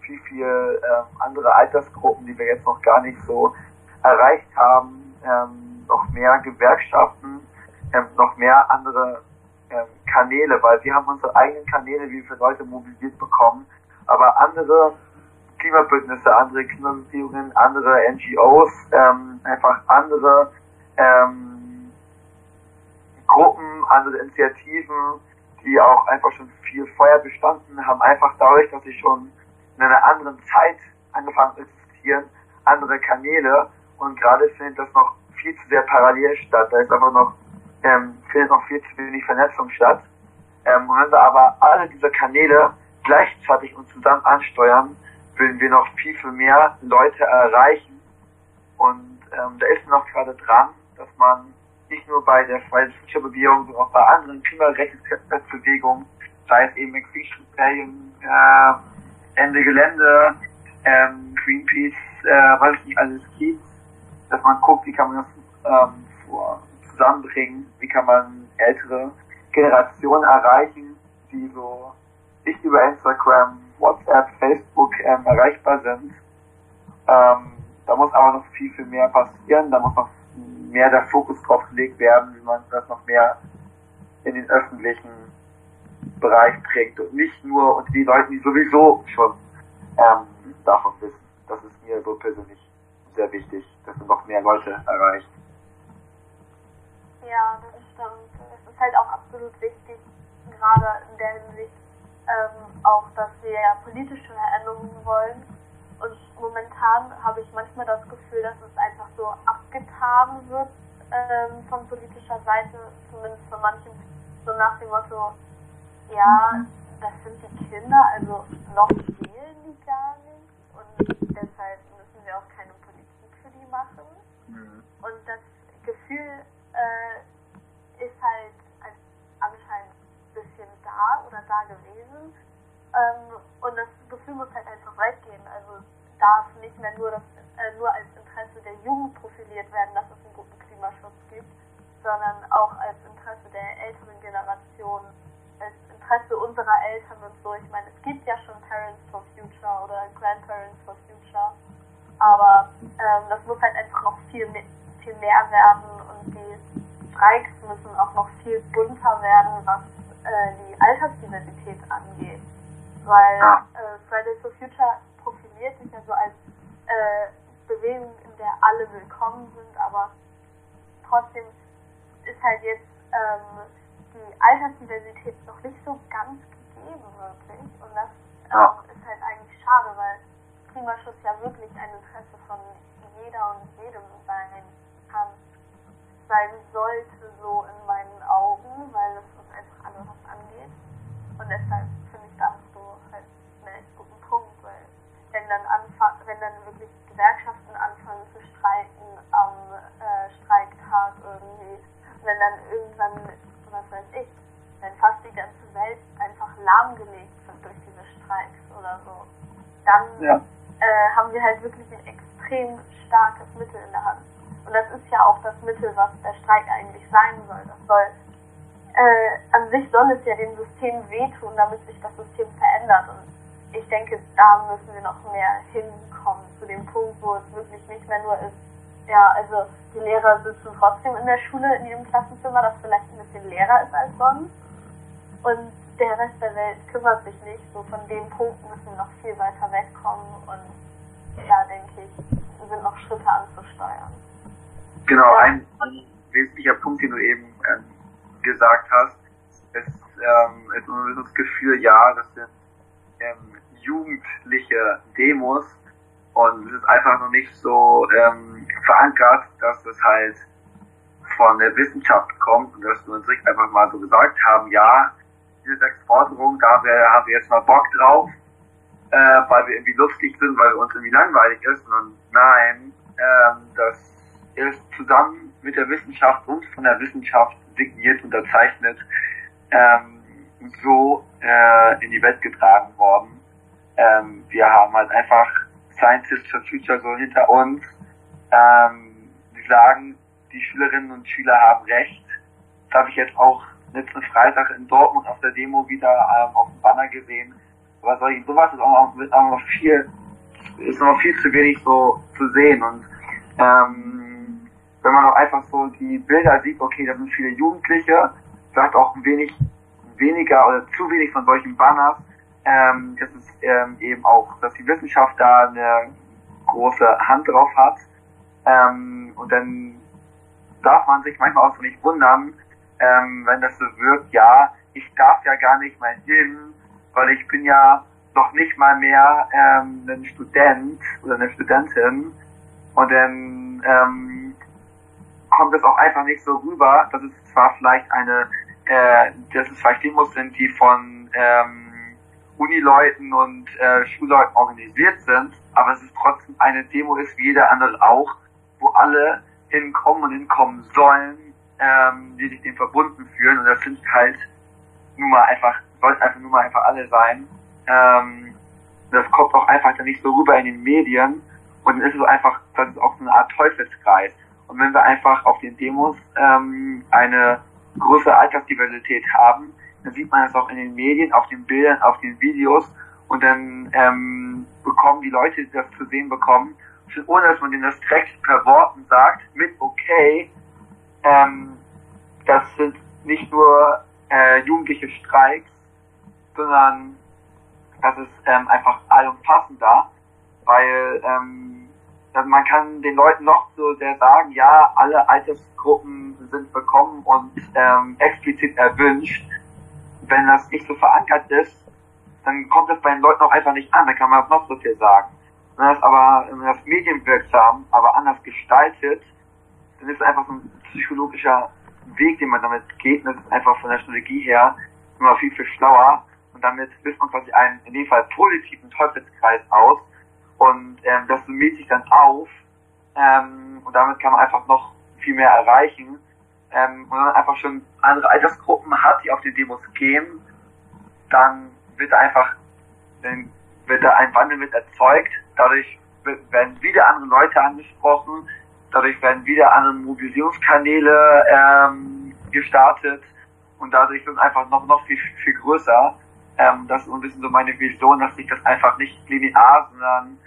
viel, viel ähm, andere Altersgruppen, die wir jetzt noch gar nicht so erreicht haben, ähm, noch mehr Gewerkschaften, ähm, noch mehr andere ähm, Kanäle, weil wir haben unsere eigenen Kanäle, wie viele Leute mobilisiert bekommen, aber andere Klimabündnisse, andere Klimabeziehungen, andere NGOs, ähm, einfach andere ähm, Gruppen, andere Initiativen, die auch einfach schon viel vorher bestanden haben, einfach dadurch, dass sie schon in einer anderen Zeit angefangen zu existieren, andere Kanäle und gerade findet das noch viel zu sehr parallel statt. Da ist einfach noch, ähm, findet noch viel zu wenig Vernetzung statt. Ähm, wenn wir aber alle diese Kanäle gleichzeitig und zusammen ansteuern, würden wir noch viel, viel mehr Leute erreichen. Und ähm, da ist noch gerade dran, dass man nicht nur bei der Fridays for Bewegung, sondern auch bei anderen Klimarechtsbewegungen, sei es eben Extinction Rebellion, äh, Ende Gelände, ähm, Greenpeace, äh, was es nicht alles gibt, dass man guckt, wie kann man das ähm, zusammenbringen, wie kann man ältere Generationen erreichen, die so nicht über Instagram, WhatsApp, Facebook ähm, erreichbar sind. Ähm, da muss aber noch viel, viel mehr passieren, da muss noch mehr der Fokus drauf gelegt werden, wie man das noch mehr in den öffentlichen Bereich trägt und nicht nur unter die Leute, die sowieso schon ähm, davon wissen. Das ist mir so persönlich sehr wichtig, dass man noch mehr Leute erreicht. Ja, das stimmt. Es ist halt auch absolut wichtig, gerade in der Hinsicht, ähm, auch, dass wir ja politische Veränderungen wollen. Und momentan habe ich manchmal das Gefühl, dass es einfach so abgetan wird ähm, von politischer Seite, zumindest von manchen, so nach dem Motto, ja, das sind die Kinder, also noch wählen die gar nicht und deshalb müssen wir auch keine machen. Mhm. Und das Gefühl äh, ist halt anscheinend ein bisschen da oder da gewesen. Ähm, und das Gefühl muss halt einfach weggehen. Also darf nicht mehr nur, das, äh, nur als Interesse der Jugend profiliert werden, dass es einen guten Klimaschutz gibt, sondern auch als Interesse der älteren Generation, als Interesse unserer Eltern und so. Ich meine, es gibt ja schon Parents for Future oder Grandparents for Future, aber ähm, das muss halt einfach noch viel, mehr, viel mehr werden und die Streiks müssen auch noch viel bunter werden, was äh, die Altersdiversität angeht. Weil äh, Fridays for Future profiliert sich ja so als äh, Bewegung, in der alle willkommen sind, aber trotzdem ist halt jetzt ähm, die Altersdiversität noch nicht so ganz gegeben wirklich. Und das ähm, ist halt eigentlich schade, weil Klimaschutz ja wirklich ein Interesse von jeder und jedem sein kann, sein sollte so in meinen Augen, weil es uns einfach alle was angeht. Und deshalb finde ich das so halt einen echt guten Punkt, weil wenn dann anfa wenn dann wirklich Gewerkschaften anfangen zu streiken am äh, Streiktag irgendwie, wenn dann irgendwann, was weiß ich, wenn fast die ganze Welt einfach lahmgelegt wird durch diese Streiks oder so, dann Ja. Äh, haben wir halt wirklich ein extrem starkes Mittel in der Hand. Und das ist ja auch das Mittel, was der Streik eigentlich sein soll. Das soll, äh, an sich soll es ja dem System wehtun, damit sich das System verändert. Und ich denke, da müssen wir noch mehr hinkommen, zu dem Punkt, wo es wirklich nicht mehr nur ist, ja, also die Lehrer sitzen trotzdem in der Schule in ihrem Klassenzimmer, das vielleicht ein bisschen leerer ist als sonst. Und der Rest der Welt kümmert sich nicht. So von dem Punkt müssen wir noch viel weiter wegkommen und da denke ich, sind noch Schritte anzusteuern. Genau, ein, ein wesentlicher Punkt, den du eben ähm, gesagt hast, ist, ähm, ist das Gefühl, ja, das sind ähm, jugendliche Demos und es ist einfach noch nicht so ähm, verankert, dass es halt von der Wissenschaft kommt und dass wir uns nicht einfach mal so gesagt haben, ja, diese sechs Forderungen, da haben wir, haben wir jetzt mal Bock drauf, äh, weil wir irgendwie lustig sind, weil uns irgendwie langweilig ist, sondern nein, ähm, das ist zusammen mit der Wissenschaft und von der Wissenschaft signiert, unterzeichnet, ähm, so äh, in die Welt getragen worden. Ähm, wir haben halt einfach Scientists for Future so hinter uns. Ähm, die sagen, die Schülerinnen und Schüler haben recht. Das habe ich jetzt auch letzten Freitag in Dortmund auf der Demo wieder ähm, auf dem Banner gesehen. Aber solche, sowas ist auch noch, auch noch viel, ist noch viel zu wenig so zu sehen. Und ähm, wenn man auch einfach so die Bilder sieht, okay, da sind viele Jugendliche, vielleicht auch ein wenig weniger oder zu wenig von solchen Banners, ähm, das ist ähm, eben auch, dass die Wissenschaft da eine große Hand drauf hat. Ähm, und dann darf man sich manchmal auch so nicht wundern, ähm, wenn das so wirkt, ja, ich darf ja gar nicht mal hin, weil ich bin ja noch nicht mal mehr ähm, ein Student oder eine Studentin. Und dann ähm, kommt es auch einfach nicht so rüber, dass es zwar vielleicht eine, äh, dass es vielleicht Demos sind, die von ähm, Unileuten und äh, Schulleuten organisiert sind, aber es ist trotzdem eine Demo ist wie jeder andere auch, wo alle hinkommen und hinkommen sollen, ähm, die sich dem verbunden fühlen und das sind halt nun mal einfach, sollten einfach nur mal einfach alle sein. Ähm, das kommt auch einfach dann nicht so rüber in den Medien und dann ist es einfach, das ist auch so eine Art Teufelskreis. Und wenn wir einfach auf den Demos ähm, eine größere Altersdiversität haben, dann sieht man das auch in den Medien, auf den Bildern, auf den Videos und dann ähm, bekommen die Leute, die das zu sehen bekommen, ohne dass man denen das direkt per Worten sagt, mit okay, ähm, das sind nicht nur äh, jugendliche Streiks, sondern das ist ähm, einfach allumfassender, weil ähm, man kann den Leuten noch so sehr sagen, ja, alle Altersgruppen sind bekommen und ähm, explizit erwünscht. Wenn das nicht so verankert ist, dann kommt das bei den Leuten auch einfach nicht an, dann kann man noch so viel sagen. Wenn das aber wenn das medienwirksam, aber anders gestaltet, dann ist es einfach so ein psychologischer Weg, den man damit geht. Und das ist einfach von der Strategie her immer viel, viel schlauer. Und damit löst man quasi einen, in dem Fall positiven Teufelskreis aus. Und ähm, das summiert sich dann auf. Ähm, und damit kann man einfach noch viel mehr erreichen. Ähm, und man einfach schon andere Altersgruppen hat, die auf die Demos gehen, dann wird da einfach, dann wird da ein Wandel mit erzeugt. Dadurch werden wieder andere Leute angesprochen. Dadurch werden wieder andere Mobilisierungskanäle ähm, gestartet und dadurch wird einfach noch noch viel viel größer. Ähm, das ist so ein bisschen so meine Vision, dass ich das einfach nicht linear, sondern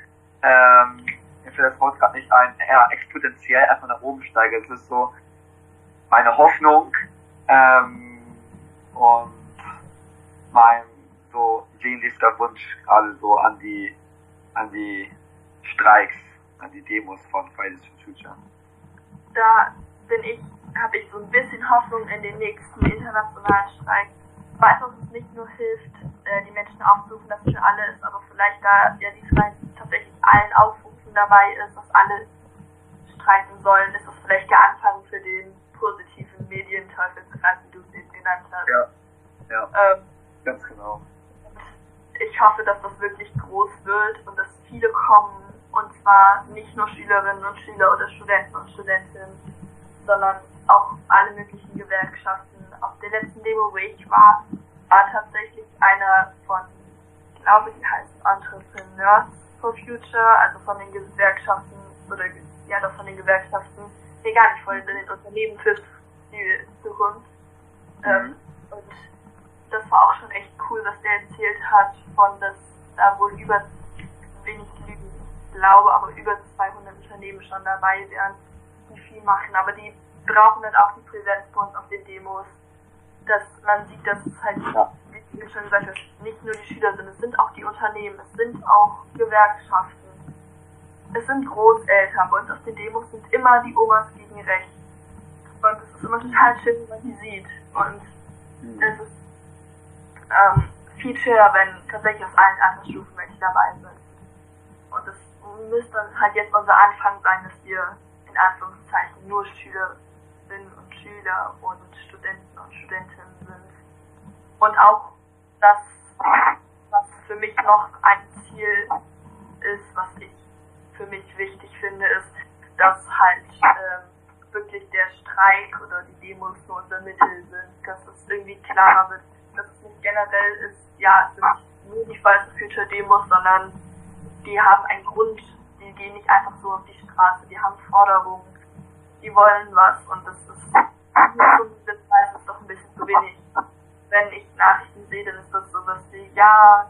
ähm, mir fällt das Wort gerade nicht ein, eher exponentiell einfach nach oben steige. Es ist so, meine Hoffnung ähm, und mein so sehnlichster Wunsch gerade so an die an die Streiks, an die Demos von Fridays for Future. Da bin ich, habe ich so ein bisschen Hoffnung in den nächsten internationalen Streik. Ich weiß, dass es nicht nur hilft, äh, die Menschen aufzurufen, dass es für alle ist, aber vielleicht da ja die tatsächlich allen Aufrufen dabei ist, dass alle streiken sollen, ist das vielleicht der Anfang für den positiven Medienteufelskreis, wie du es eben genannt hast. Ja, ja, Ähm, ganz genau. ich hoffe, dass das wirklich groß wird und dass viele kommen und zwar nicht nur Schülerinnen und Schüler oder Studenten und Studentinnen, sondern auch alle möglichen Gewerkschaften. Auf der letzten Demo, wo ich war, war tatsächlich einer von, ich glaube, die heißt Entrepreneurs for Future, also von den Gewerkschaften oder ja doch von den Gewerkschaften, nee gar nicht von den Unternehmen für die Zukunft. Ähm, und das war auch schon echt cool, was der erzählt hat, von dass da wohl über, glaube, aber über 200 Unternehmen schon dabei wären, die viel machen. Aber die brauchen dann auch die Präsenz bei uns auf den Demos, dass man sieht, dass es halt, wie du schon gesagt hast, nicht nur die Schüler sind, es sind auch die Unternehmen, es sind auch Gewerkschaften, es sind Großeltern. Bei uns auf den Demos sind immer die Omas gegen rechts. Und es ist immer total schön, wenn man die sieht. Und es ist ähm, viel schöner, wenn tatsächlich aus allen Altersstufen welche dabei sind. Und es müsste dann halt jetzt unser Anfang sein, dass wir in Anführungszeichen nur Schülerinnen und Schüler und Studenten und Studentinnen sind. Und auch das, was für mich noch ein Ziel ist, was ich für mich wichtig finde, ist, dass halt ähm, wirklich der Streik oder die Demos nur unser Mittel sind, dass es irgendwie klarer wird, dass es nicht generell ist, ja, es sind nur die Fridays Future Demos, sondern die haben einen Grund, die gehen nicht einfach so auf die Straße, die haben Forderungen, die wollen was und das ist Preis ist doch ein bisschen zu wenig. Wenn ich Nachrichten sehe, dann ist das so was wie, ja,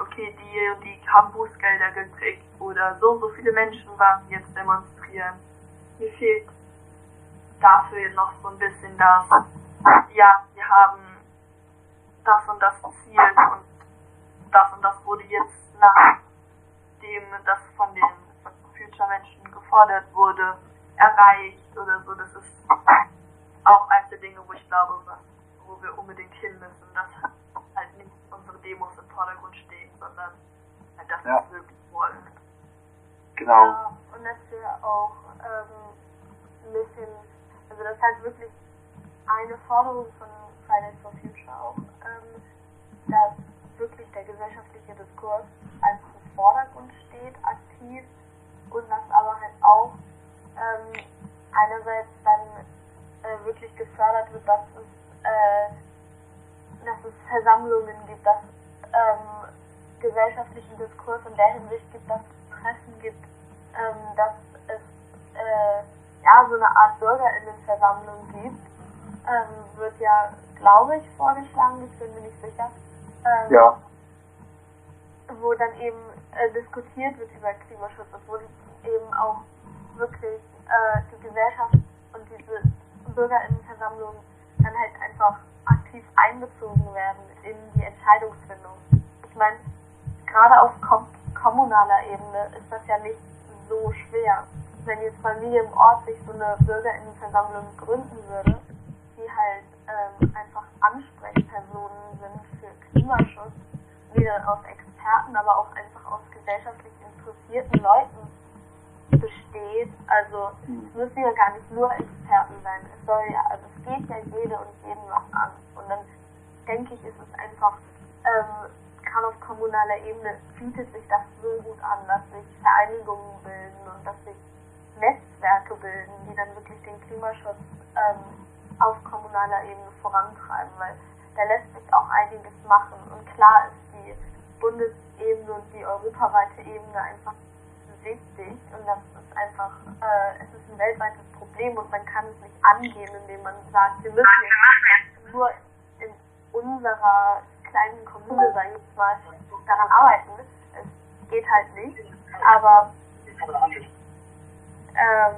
okay, die und die haben Bußgelder gekriegt oder so und so viele Menschen waren jetzt demonstrieren. Mir fehlt dafür noch so ein bisschen das, ja, wir haben das und das Ziel und das und das wurde jetzt nachdem das von den Future-Menschen gefordert wurde, erreicht oder so. Das ist auch eines der Dinge, wo ich glaube, was, wo wir unbedingt hin müssen, dass halt nicht unsere Demos im Vordergrund stehen, sondern halt das, was Ja. wir wirklich wollen. Genau. Ja, und dass wir auch ähm, ein bisschen, also das halt wirklich eine Forderung von Fridays for Future auch, ähm, dass wirklich der gesellschaftliche Diskurs Vordergrund steht, aktiv und dass aber halt auch ähm, einerseits dann äh, wirklich gefördert wird, dass es, äh, dass es Versammlungen gibt, dass ähm, gesellschaftlichen Diskurs in der Hinsicht gibt, dass es Treffen gibt, ähm, dass es äh, ja so eine Art Bürgerinnenversammlung gibt, ähm, wird ja, glaube ich, vorgeschlagen, ich bin mir nicht sicher, ähm, Ja. wo dann eben äh, diskutiert wird über Klimaschutz wo eben auch wirklich äh, die Gesellschaft und diese Bürgerinnenversammlungen dann halt einfach aktiv einbezogen werden in die Entscheidungsfindung. Ich meine, gerade auf kom kommunaler Ebene ist das ja nicht so schwer. Wenn jetzt bei mir im Ort sich so eine Bürgerinnenversammlung gründen würde, die halt ähm, einfach Ansprechpersonen sind für Klimaschutz, die dann aus Experten, aber auch einfach aus gesellschaftlich interessierten Leuten besteht. Also es müssen ja gar nicht nur Experten sein. Es soll ja, also es geht ja jede und jeden was an. Und dann denke ich, ist es einfach, ähm, gerade auf kommunaler Ebene bietet sich das so gut an, dass sich Vereinigungen bilden und dass sich Netzwerke bilden, die dann wirklich den Klimaschutz ähm, auf kommunaler Ebene vorantreiben, weil da lässt sich auch einiges machen. Und klar ist Bundesebene und die europaweite Ebene einfach wichtig und das ist einfach, äh, es ist ein weltweites Problem und man kann es nicht angehen, indem man sagt, wir müssen jetzt nur in unserer kleinen Kommune, sag ich mal, daran arbeiten. Es geht halt nicht, aber ähm,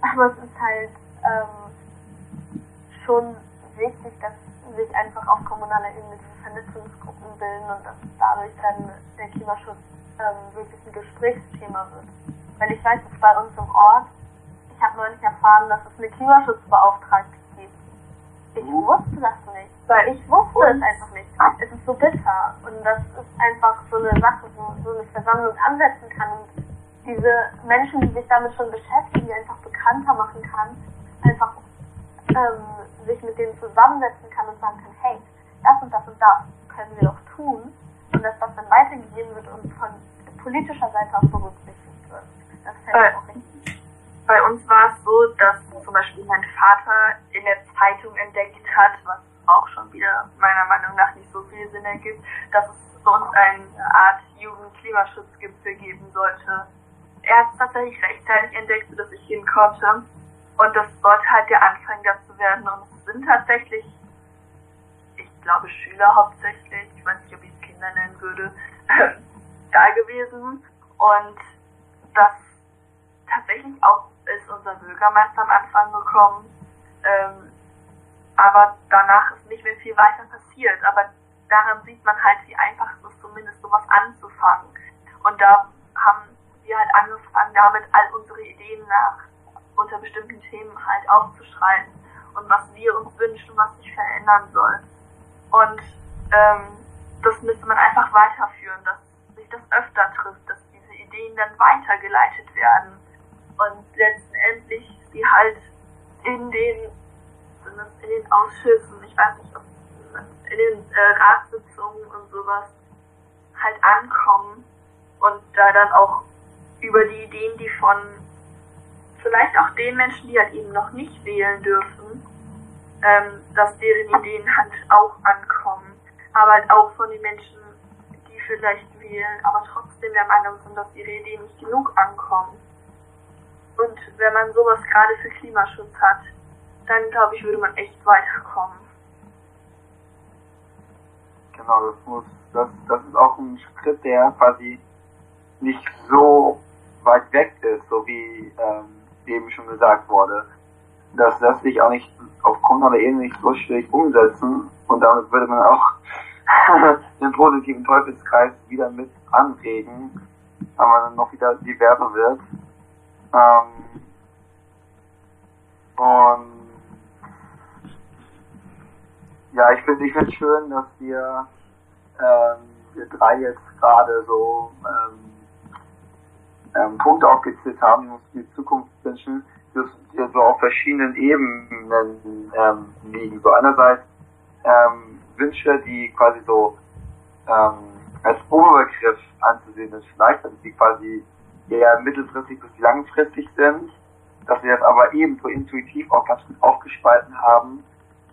Aber es ist halt ähm, schon wichtig, dass sich einfach auf kommunaler Ebene diese Vernetzungsgruppen bilden und dass dadurch dann der Klimaschutz ähm, wirklich ein Gesprächsthema wird. Weil ich weiß, dass bei uns im Ort, ich habe neulich erfahren, dass es eine Klimaschutzbeauftragte gibt. Ich wusste das nicht. Weil ich wusste es einfach nicht. Es ist so bitter. Und das ist einfach so eine Sache, wo so eine Versammlung ansetzen kann und diese Menschen, die sich damit schon beschäftigen, einfach bekannter machen kann, einfach ähm, sich mit denen zusammensetzen kann und sagen kann, hey, das und das und das können wir doch tun und dass das dann weitergegeben wird und von politischer Seite auch berücksichtigt wird. Das fände ich auch richtig. Bei uns war es so, dass zum Beispiel mein Vater in der Zeitung entdeckt hat, was auch schon wieder meiner Meinung nach nicht so viel Sinn ergibt, dass es bei uns eine Art Jugendklimaschutzgipfel geben sollte. Er hat es tatsächlich rechtzeitig entdeckt, sodass ich hin konnte. Und das sollte halt der Anfang dazu werden. Und es sind tatsächlich, ich glaube, Schüler hauptsächlich, ich weiß nicht, ob ich es Kinder nennen würde, (laughs) da gewesen. Und das tatsächlich auch ist unser Bürgermeister am Anfang gekommen. Ähm, aber danach ist nicht mehr viel weiter passiert. Aber daran sieht man halt, wie einfach es ist, zumindest sowas anzufangen. Und da haben wir halt angefangen, damit all unsere Ideen nach unter bestimmten Themen halt aufzuschreiben und was wir uns wünschen, was sich verändern soll. Und ähm, das müsste man einfach weiterführen, dass sich das öfter trifft, dass diese Ideen dann weitergeleitet werden und letztendlich sie halt in den in den Ausschüssen, ich weiß nicht, ob in den äh, Ratssitzungen und sowas halt ankommen und da dann auch über die Ideen, die von vielleicht auch den Menschen, die halt eben noch nicht wählen dürfen, ähm, dass deren Ideen halt auch ankommen. Aber halt auch von den Menschen, die vielleicht wählen, aber trotzdem der Meinung sind, dass ihre Ideen nicht genug ankommen. Und wenn man sowas gerade für Klimaschutz hat, dann glaube ich, würde man echt weiterkommen. Genau, das muss, das, das ist auch ein Schritt, der quasi nicht so weit weg ist, so wie ähm, eben schon gesagt wurde. Das lässt sich auch nicht auf kommunaler Ebene nicht so schwierig umsetzen und damit würde man auch (laughs) den positiven Teufelskreis wieder mit anregen, weil man dann noch wieder diverser wird. Ähm, und ja, ich finde ich finde schön, dass wir, ähm, wir drei jetzt gerade so ähm, ähm, Punkte aufgezählt haben, die uns für die Zukunft wünschen, die so auf verschiedenen Ebenen ähm, liegen. So einerseits ähm, Wünsche, die quasi so ähm, als Oberbegriff anzusehen sind, vielleicht, also die quasi eher mittelfristig bis langfristig sind, dass wir das aber ebenso intuitiv auch ganz gut aufgespalten haben.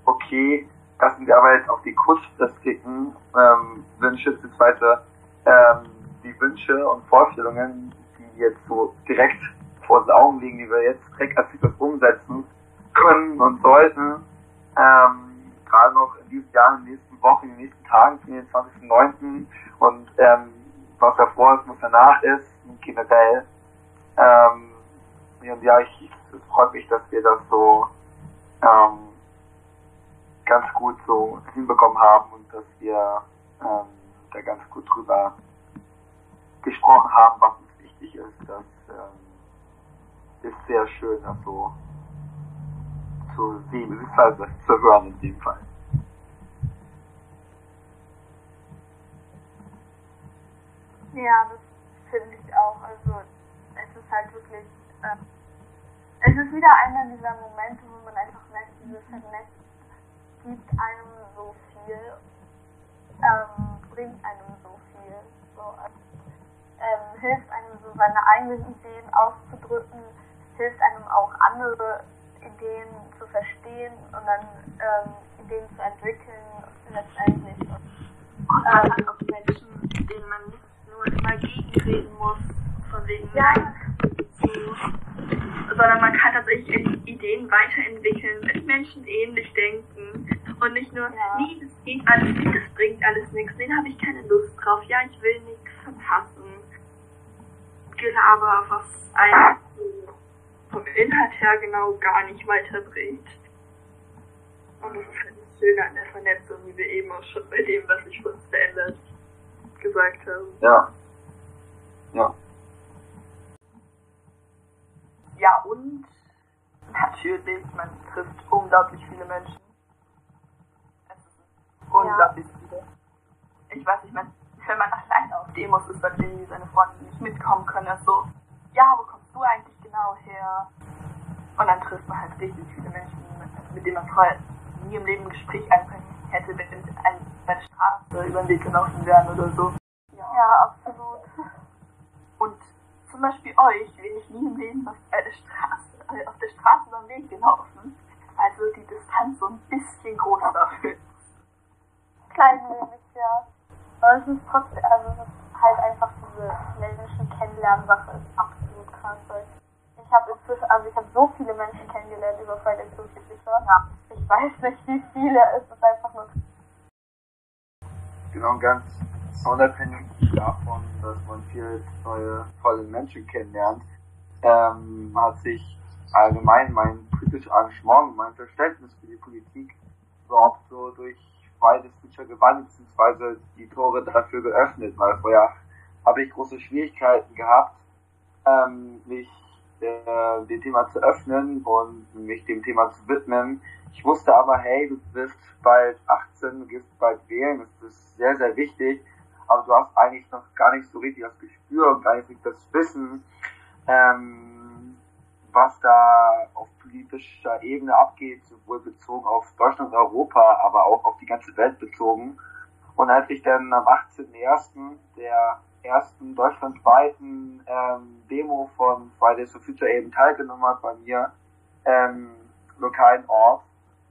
Okay, lassen wir aber jetzt auf die kurzfristigen ähm, Wünsche, beziehungsweise ähm, die Wünsche und Vorstellungen, die jetzt so direkt vor uns Augen liegen, die wir jetzt direkt etwas umsetzen können und sollten, ähm, gerade noch in diesem Jahr, in den nächsten Wochen, in den nächsten Tagen, zum 24.09. und ähm, was davor ist, was danach ist, generell. Ähm, und ja, ich, es freut mich, dass wir das so ähm, ganz gut so hinbekommen haben und dass wir ähm, da ganz gut drüber gesprochen haben, was uns wichtig ist. Das ähm, ist sehr schön, das so zu sehen, beziehungsweise zu hören in dem Fall. Ja, das finde ich auch. Also es ist halt wirklich, äh, es ist wieder einer dieser Momente, wo man einfach merkt, dieses Vernetzt gibt einem so viel, ähm, bringt einem so viel, so, ähm, hilft einem so seine eigenen Ideen auszudrücken, hilft einem auch andere Ideen zu verstehen und dann ähm, Ideen zu entwickeln letztendlich. Und, man hat auch Menschen, denen man nicht nur immer gegenreden muss, von wegen ja. zu, sondern man kann tatsächlich Ideen weiterentwickeln, mit Menschen ähnlich denken und nicht nur, Ja. nee, das geht alles nicht, das bringt alles nichts, nee, da habe ich keine Lust drauf, ja, ich will nichts verpassen. Gelaber, was einen vom Inhalt her genau gar nicht weiterbringt. Und das ist halt das Schöne an der Vernetzung, wie wir eben auch schon bei dem, was sich für uns verändert, gesagt haben. Ja. Ja. Ja, und natürlich, man trifft unglaublich viele Menschen. Es ist unglaublich viele. Ich weiß nicht, man, wenn man alleine auf Demos ist, dann irgendwie seine Freunde nicht mitkommen können, ist so, ja, wo kommst du eigentlich genau her? Und dann trifft man halt richtig viele Menschen, mit, denen man vorher nie im Leben ein Gespräch anfangen hätte, wenn ein, bei der Straße über den Weg gelaufen wären oder so. Ja, absolut. Und zum Beispiel euch wäre ich nie im Leben auf der Straße, äh, auf der Straße über den Weg gelaufen. Also die Distanz so ein bisschen groß dafür. Kleinmütig, ja. Aber es ist trotzdem, also es ist halt einfach diese Menschen kennenlernen Sache ist absolut Weil ich habe also ich so viele Menschen kennengelernt über Fridays for Future. Ja. Ich weiß nicht, wie viele, es ist einfach nur Genau, ganz unabhängig davon, dass man viel neue, tolle Menschen kennenlernt, ähm, hat sich allgemein mein kritisches Engagement, mein Verständnis für die Politik überhaupt so durch Fridays Future gewandelt, beziehungsweise die Tore dafür geöffnet, weil vorher habe ich große Schwierigkeiten gehabt, ähm, mich äh, dem Thema zu öffnen und mich dem Thema zu widmen. Ich wusste aber, hey, du bist bald 18, du gehst bald wählen, das ist sehr, sehr wichtig, aber du hast eigentlich noch gar nicht so richtig das Gespür und gar nicht das Wissen, ähm, was da auf politischer Ebene abgeht, sowohl bezogen auf Deutschland und Europa, aber auch auf die ganze Welt bezogen. Und als ich dann am 18.01. der ersten deutschlandweiten ähm, Demo von Fridays for Future eben teilgenommen hat bei mir ähm, lokalen Ort,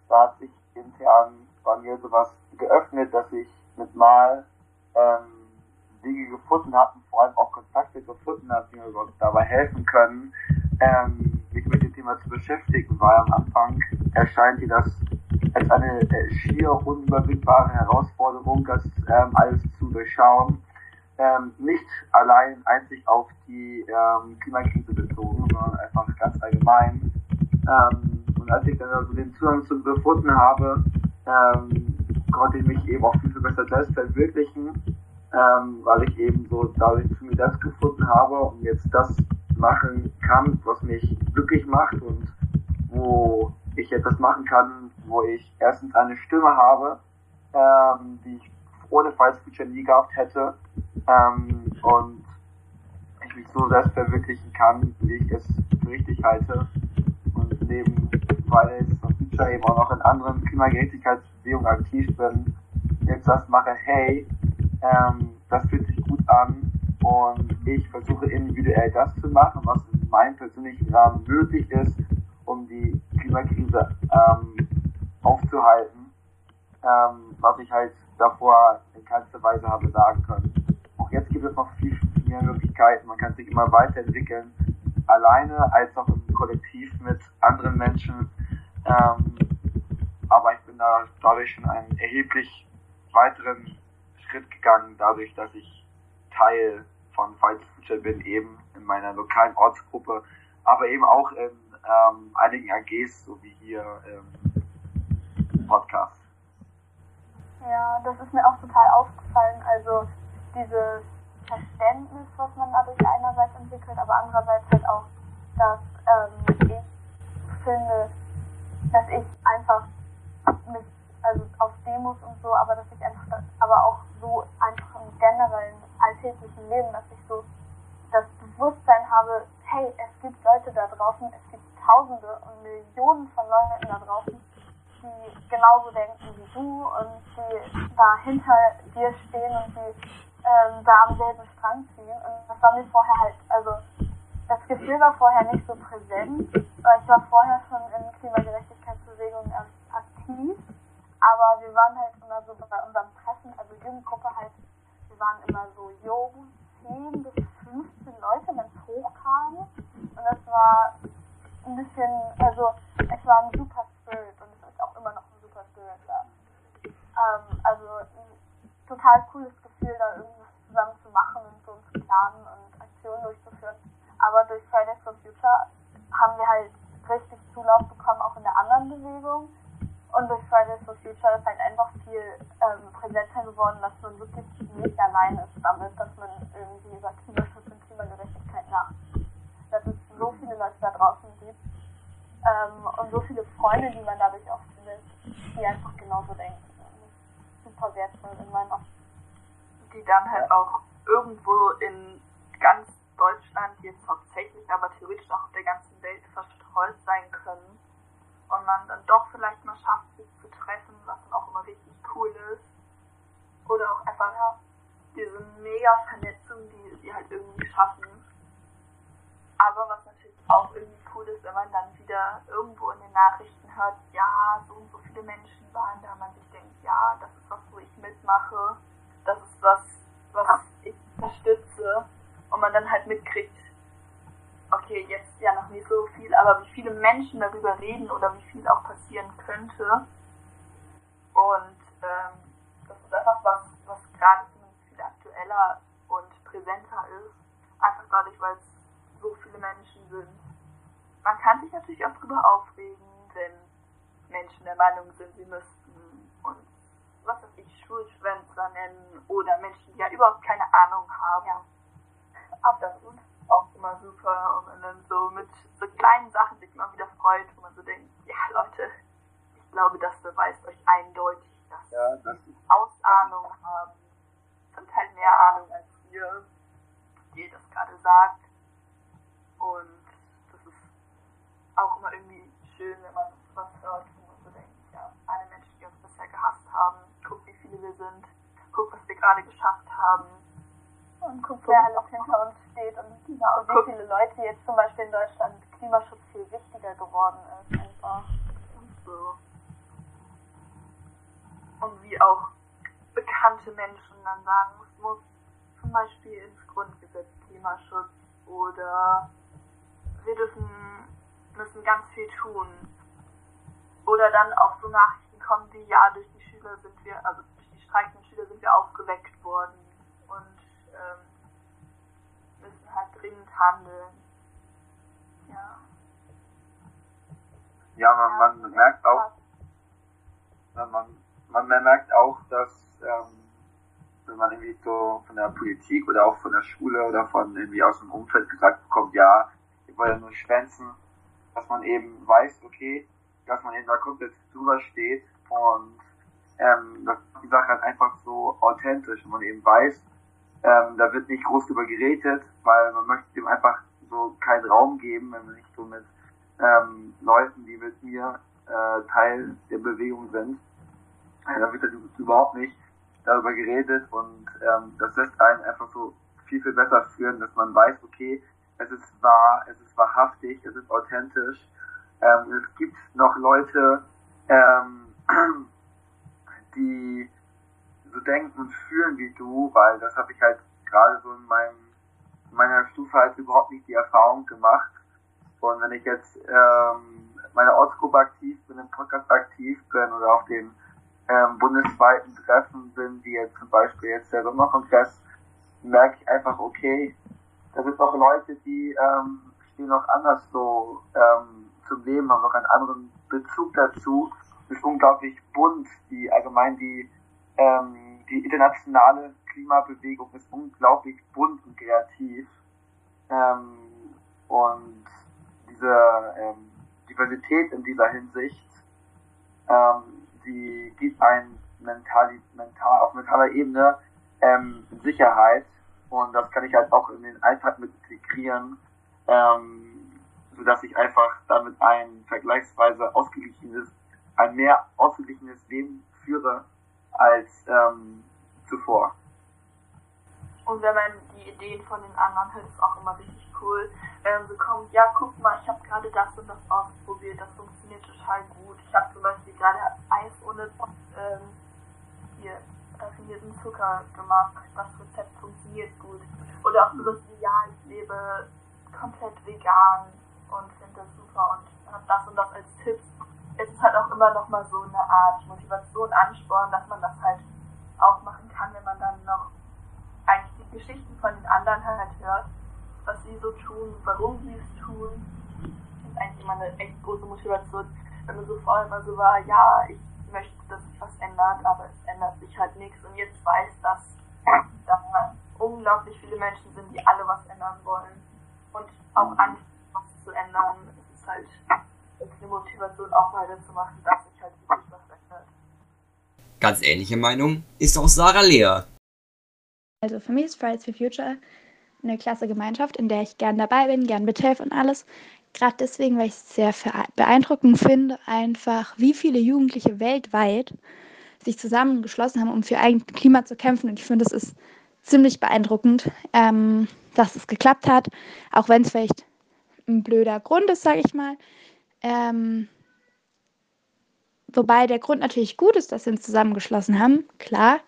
da hat sich intern bei mir sowas geöffnet, dass ich mit Mal ähm, Wege gefunden habe und vor allem auch Kontakte gefunden habe, die mir dabei helfen können, ähm, mich mit dem Thema zu beschäftigen, weil am Anfang erscheint dir das als eine äh, schier unüberwindbare Herausforderung, das ähm, alles zu durchschauen. Ähm, nicht allein einzig auf die ähm, Klimakrise bezogen, sondern einfach ganz allgemein. Ähm, und als ich dann also den Zugang zu gefunden habe, ähm, konnte ich mich eben auch viel, viel besser selbst verwirklichen, ähm, weil ich eben so dadurch zu mir das gefunden habe und jetzt das machen kann, was mich glücklich macht und wo ich etwas machen kann, wo ich erstens eine Stimme habe, ähm, die ich ohne Fights Future nie gehabt hätte ähm, und ich mich so selbst verwirklichen kann, wie ich es für richtig halte und neben Fridays for Future eben auch noch in anderen Klimagerechtigkeitsbewegungen aktiv bin, jetzt das mache, hey, ähm, das fühlt sich gut an und ich versuche individuell das zu machen, was in meinem persönlichen Rahmen möglich ist, um die Klimakrise ähm, aufzuhalten, ähm, was ich halt davor in keinster Weise habe sagen können. Jetzt gibt es noch viel, mehr Möglichkeiten, man kann sich immer weiterentwickeln, alleine als auch im Kollektiv mit anderen Menschen. Ähm, aber ich bin da dadurch schon einen erheblich weiteren Schritt gegangen, dadurch, dass ich Teil von Fights Future bin, eben in meiner lokalen Ortsgruppe, aber eben auch in ähm, einigen AGs, so wie hier im Podcast. Ja, das ist mir auch total aufgefallen. Also dieses Verständnis, was man dadurch einerseits entwickelt, aber andererseits halt auch, dass ähm, ich finde, dass ich einfach mit, also auf Demos und so, aber dass ich einfach, aber auch so einfach im generellen alltäglichen Leben, dass ich so das Bewusstsein habe, hey, es gibt Leute da draußen, es gibt Tausende und Millionen von Leuten da draußen, die genauso denken wie du und die da hinter dir stehen und die ähm, da am selben Strang ziehen. Und das war mir vorher halt, also das Gefühl war vorher nicht so präsent, ich war vorher schon in Klimagerechtigkeitsbewegungen aktiv, aber wir waren halt immer so bei unserem Treffen, also Jugendgruppe halt, wir waren immer so jung, 10 bis 15 Leute, wenn es hochkam. Und das war ein bisschen, also es war ein super Spirit und es ist auch immer noch ein super Spirit da. Ähm, also ein total cooles Gefühl, da irgendwas zusammen zu machen und so zu planen und Aktionen durchzuführen. Aber durch Fridays for Future haben wir halt richtig Zulauf bekommen, auch in der anderen Bewegung. Und durch Future ist halt einfach viel ähm, präsenter geworden, dass man wirklich nicht allein ist damit, dass man irgendwie über Klimaschutz und Klimagerechtigkeit nachdenkt. Dass es so viele Leute da draußen gibt ähm, und so viele Freunde, die man dadurch auch findet, die einfach genauso denken. Super wertvoll in meinen Augen. Die dann halt auch irgendwo in ganz Deutschland jetzt hauptsächlich, aber theoretisch auch auf der ganzen Welt verstreut sein können und man dann doch vielleicht mal schafft, sich zu treffen, was dann auch immer richtig cool ist. Oder auch einfach ja, diese mega Vernetzung, die sie halt irgendwie schaffen. Aber was natürlich auch irgendwie cool ist, wenn man dann wieder irgendwo in den Nachrichten hört, ja, so und so viele Menschen waren da, man sich denkt, ja, das ist was, wo ich mitmache, das ist was, was ich unterstütze und man dann halt mitkriegt, okay, jetzt ja noch nicht so viel, aber wie viele Menschen darüber reden oder wie viel auch passieren könnte. Und ähm, das ist einfach was, was gerade viel aktueller und präsenter ist. Einfach dadurch, weil es so viele Menschen sind. Man kann sich natürlich auch darüber aufregen, wenn Menschen der Meinung sind, sie müssten uns, was weiß ich, Schulschwänzer nennen oder Menschen, die ja überhaupt keine Ahnung haben. Ja. Aber das ist auch immer super und man dann so mit so kleinen Sachen sich immer wieder freut, wo man so denkt, ja Leute, ich glaube, das beweist euch eindeutig, dass Ja, das ist Ausahnung haben, zum Teil mehr Ahnung als wir, die das gerade sagt. Und das ist auch immer irgendwie schön, wenn man was hört, wo man so denkt, ja, alle Menschen, die uns bisher gehasst haben, guck, wie viele wir sind, guck, was wir gerade geschafft haben. Und guckt, wer alles hinter uns steht und, und wie viele Leute jetzt zum Beispiel in Deutschland Klimaschutz viel wichtiger geworden ist. Einfach. und so. Und wie auch bekannte Menschen dann sagen, es muss zum Beispiel ins Grundgesetz Klimaschutz oder wir dürfen, müssen ganz viel tun. Oder dann auch so Nachrichten kommen wie, ja, durch die Schüler sind wir, also durch die streikenden Schüler sind wir aufgeweckt worden und ähm, müssen halt dringend handeln. Ja. Ja, man, man merkt auch, man, man merkt auch, dass ähm, wenn man irgendwie so von der Politik oder auch von der Schule oder von irgendwie aus dem Umfeld gesagt bekommt, ja, wollen ja nur schwänzen, dass man eben weiß, okay, dass man eben da komplett drüber steht und ähm, dass die Sache halt einfach so authentisch und man eben weiß, ähm, da wird nicht groß drüber geredet, weil man möchte dem einfach so keinen Raum geben, wenn man nicht so mit ähm, Leuten, die mit mir äh, Teil der Bewegung sind. Äh, da wird halt überhaupt nicht darüber geredet und ähm, das lässt einen einfach so viel, viel besser führen, dass man weiß, okay, es ist wahr, es ist wahrhaftig, es ist authentisch. Ähm, es gibt noch Leute, ähm, (clears throat) die so denken und fühlen wie du, weil das habe ich halt gerade so in meinem in meiner Stufe halt überhaupt nicht die Erfahrung gemacht. Und wenn ich jetzt ähm, meine Ortsgruppe aktiv bin, im Podcast aktiv bin oder auf den ähm, bundesweiten Treffen bin, wie jetzt zum Beispiel jetzt der Sommerkongress, merke ich einfach, okay, da sind noch Leute, die ähm, stehen noch anders so ähm, zum Leben, haben noch einen anderen Bezug dazu. Ist unglaublich bunt, die allgemein die ähm, die internationale Klimabewegung ist unglaublich bunt und kreativ. Ähm, und diese ähm, Diversität in dieser Hinsicht, ähm, die gibt einen mental, mental, auf mentaler Ebene ähm, Sicherheit. Und das kann ich halt auch in den Alltag mit integrieren, ähm, sodass ich einfach damit ein vergleichsweise ausgeglichenes, ein mehr ausgeglichenes Leben führe als ähm, zuvor. Und wenn man die Ideen von den anderen hört, ist auch immer richtig cool. Wenn so kommt, ja guck mal, ich habe gerade das und das ausprobiert, das funktioniert total gut. Ich habe zum Beispiel gerade Eis ohne ähm, hier raffinierten Zucker gemacht. Das Rezept funktioniert gut. Oder auch sowas wie, ja, ich lebe komplett vegan und finde das super und habe das und das als Tipps. Es ist halt auch immer noch mal so eine Art Motivation, Ansporn, dass man das halt auch machen kann, wenn man dann noch eigentlich die Geschichten von den anderen halt hört, was sie so tun, warum sie es tun. ist eigentlich immer eine echt große Motivation, wenn man so vorher immer so war, ja, ich möchte, dass sich was ändert, aber es ändert sich halt nichts. Und jetzt weiß, dass da unglaublich viele Menschen sind, die alle was ändern wollen und auch anfangen, was zu ändern. Es ist halt eine Motivation, auch weiterzumachen, dass sich halt wirklich was ändert. Ganz ähnliche Meinung ist auch Sarah Lea. Also für mich ist Fridays for Future eine klasse Gemeinschaft, in der ich gern dabei bin, gern mithelfe und alles. Gerade deswegen, weil ich es sehr beeindruckend finde, einfach wie viele Jugendliche weltweit sich zusammengeschlossen haben, um für eigenes Klima zu kämpfen. Und ich finde, es ist ziemlich beeindruckend, ähm, dass es geklappt hat, auch wenn es vielleicht ein blöder Grund ist, sage ich mal. Ähm, wobei der Grund natürlich gut ist, dass wir uns zusammengeschlossen haben, klar,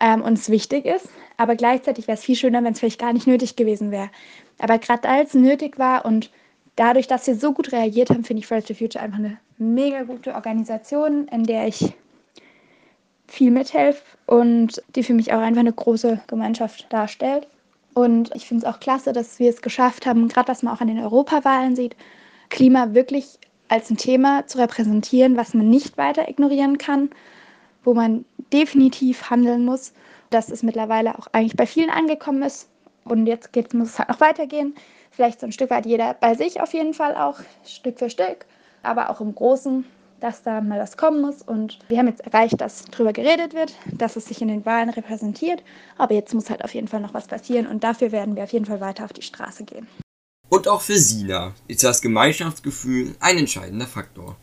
ähm, uns wichtig ist. Aber gleichzeitig wäre es viel schöner, wenn es vielleicht gar nicht nötig gewesen wäre. Aber gerade als nötig war und dadurch, dass wir so gut reagiert haben, finde ich Fridays for Future einfach eine mega gute Organisation, in der ich viel mithelfe und die für mich auch einfach eine große Gemeinschaft darstellt. Und ich finde es auch klasse, dass wir es geschafft haben, gerade was man auch an den Europawahlen sieht, Klima wirklich als ein Thema zu repräsentieren, was man nicht weiter ignorieren kann, wo man definitiv handeln muss, dass es mittlerweile auch eigentlich bei vielen angekommen ist. Und jetzt geht's, muss es halt noch weitergehen. Vielleicht so ein Stück weit jeder bei sich auf jeden Fall auch, Stück für Stück, aber auch im Großen, dass da mal was kommen muss. Und wir haben jetzt erreicht, dass darüber geredet wird, dass es sich in den Wahlen repräsentiert. Aber jetzt muss halt auf jeden Fall noch was passieren und dafür werden wir auf jeden Fall weiter auf die Straße gehen. Und auch für Sina ist das Gemeinschaftsgefühl ein entscheidender Faktor.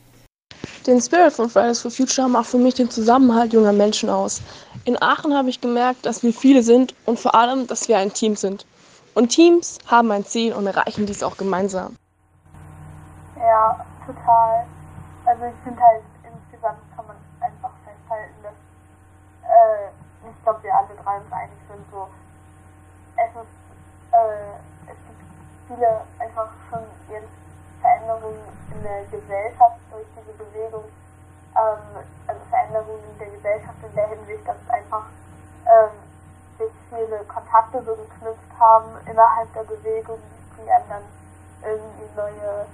Den Spirit von Fridays for Future macht für mich den Zusammenhalt junger Menschen aus. In Aachen habe ich gemerkt, dass wir viele sind und vor allem, dass wir ein Team sind. Und Teams haben ein Ziel und erreichen dies auch gemeinsam. Ja, total. Also ich finde halt insgesamt kann man einfach festhalten, dass äh, ich glaube wir alle drei uns einig sind, so es ist äh, viele einfach schon jetzt Veränderungen in der Gesellschaft durch diese Bewegung, ähm, also Veränderungen in der Gesellschaft in der Hinsicht, dass einfach ähm, sich viele Kontakte so geknüpft haben innerhalb der Bewegung, die einem dann irgendwie neue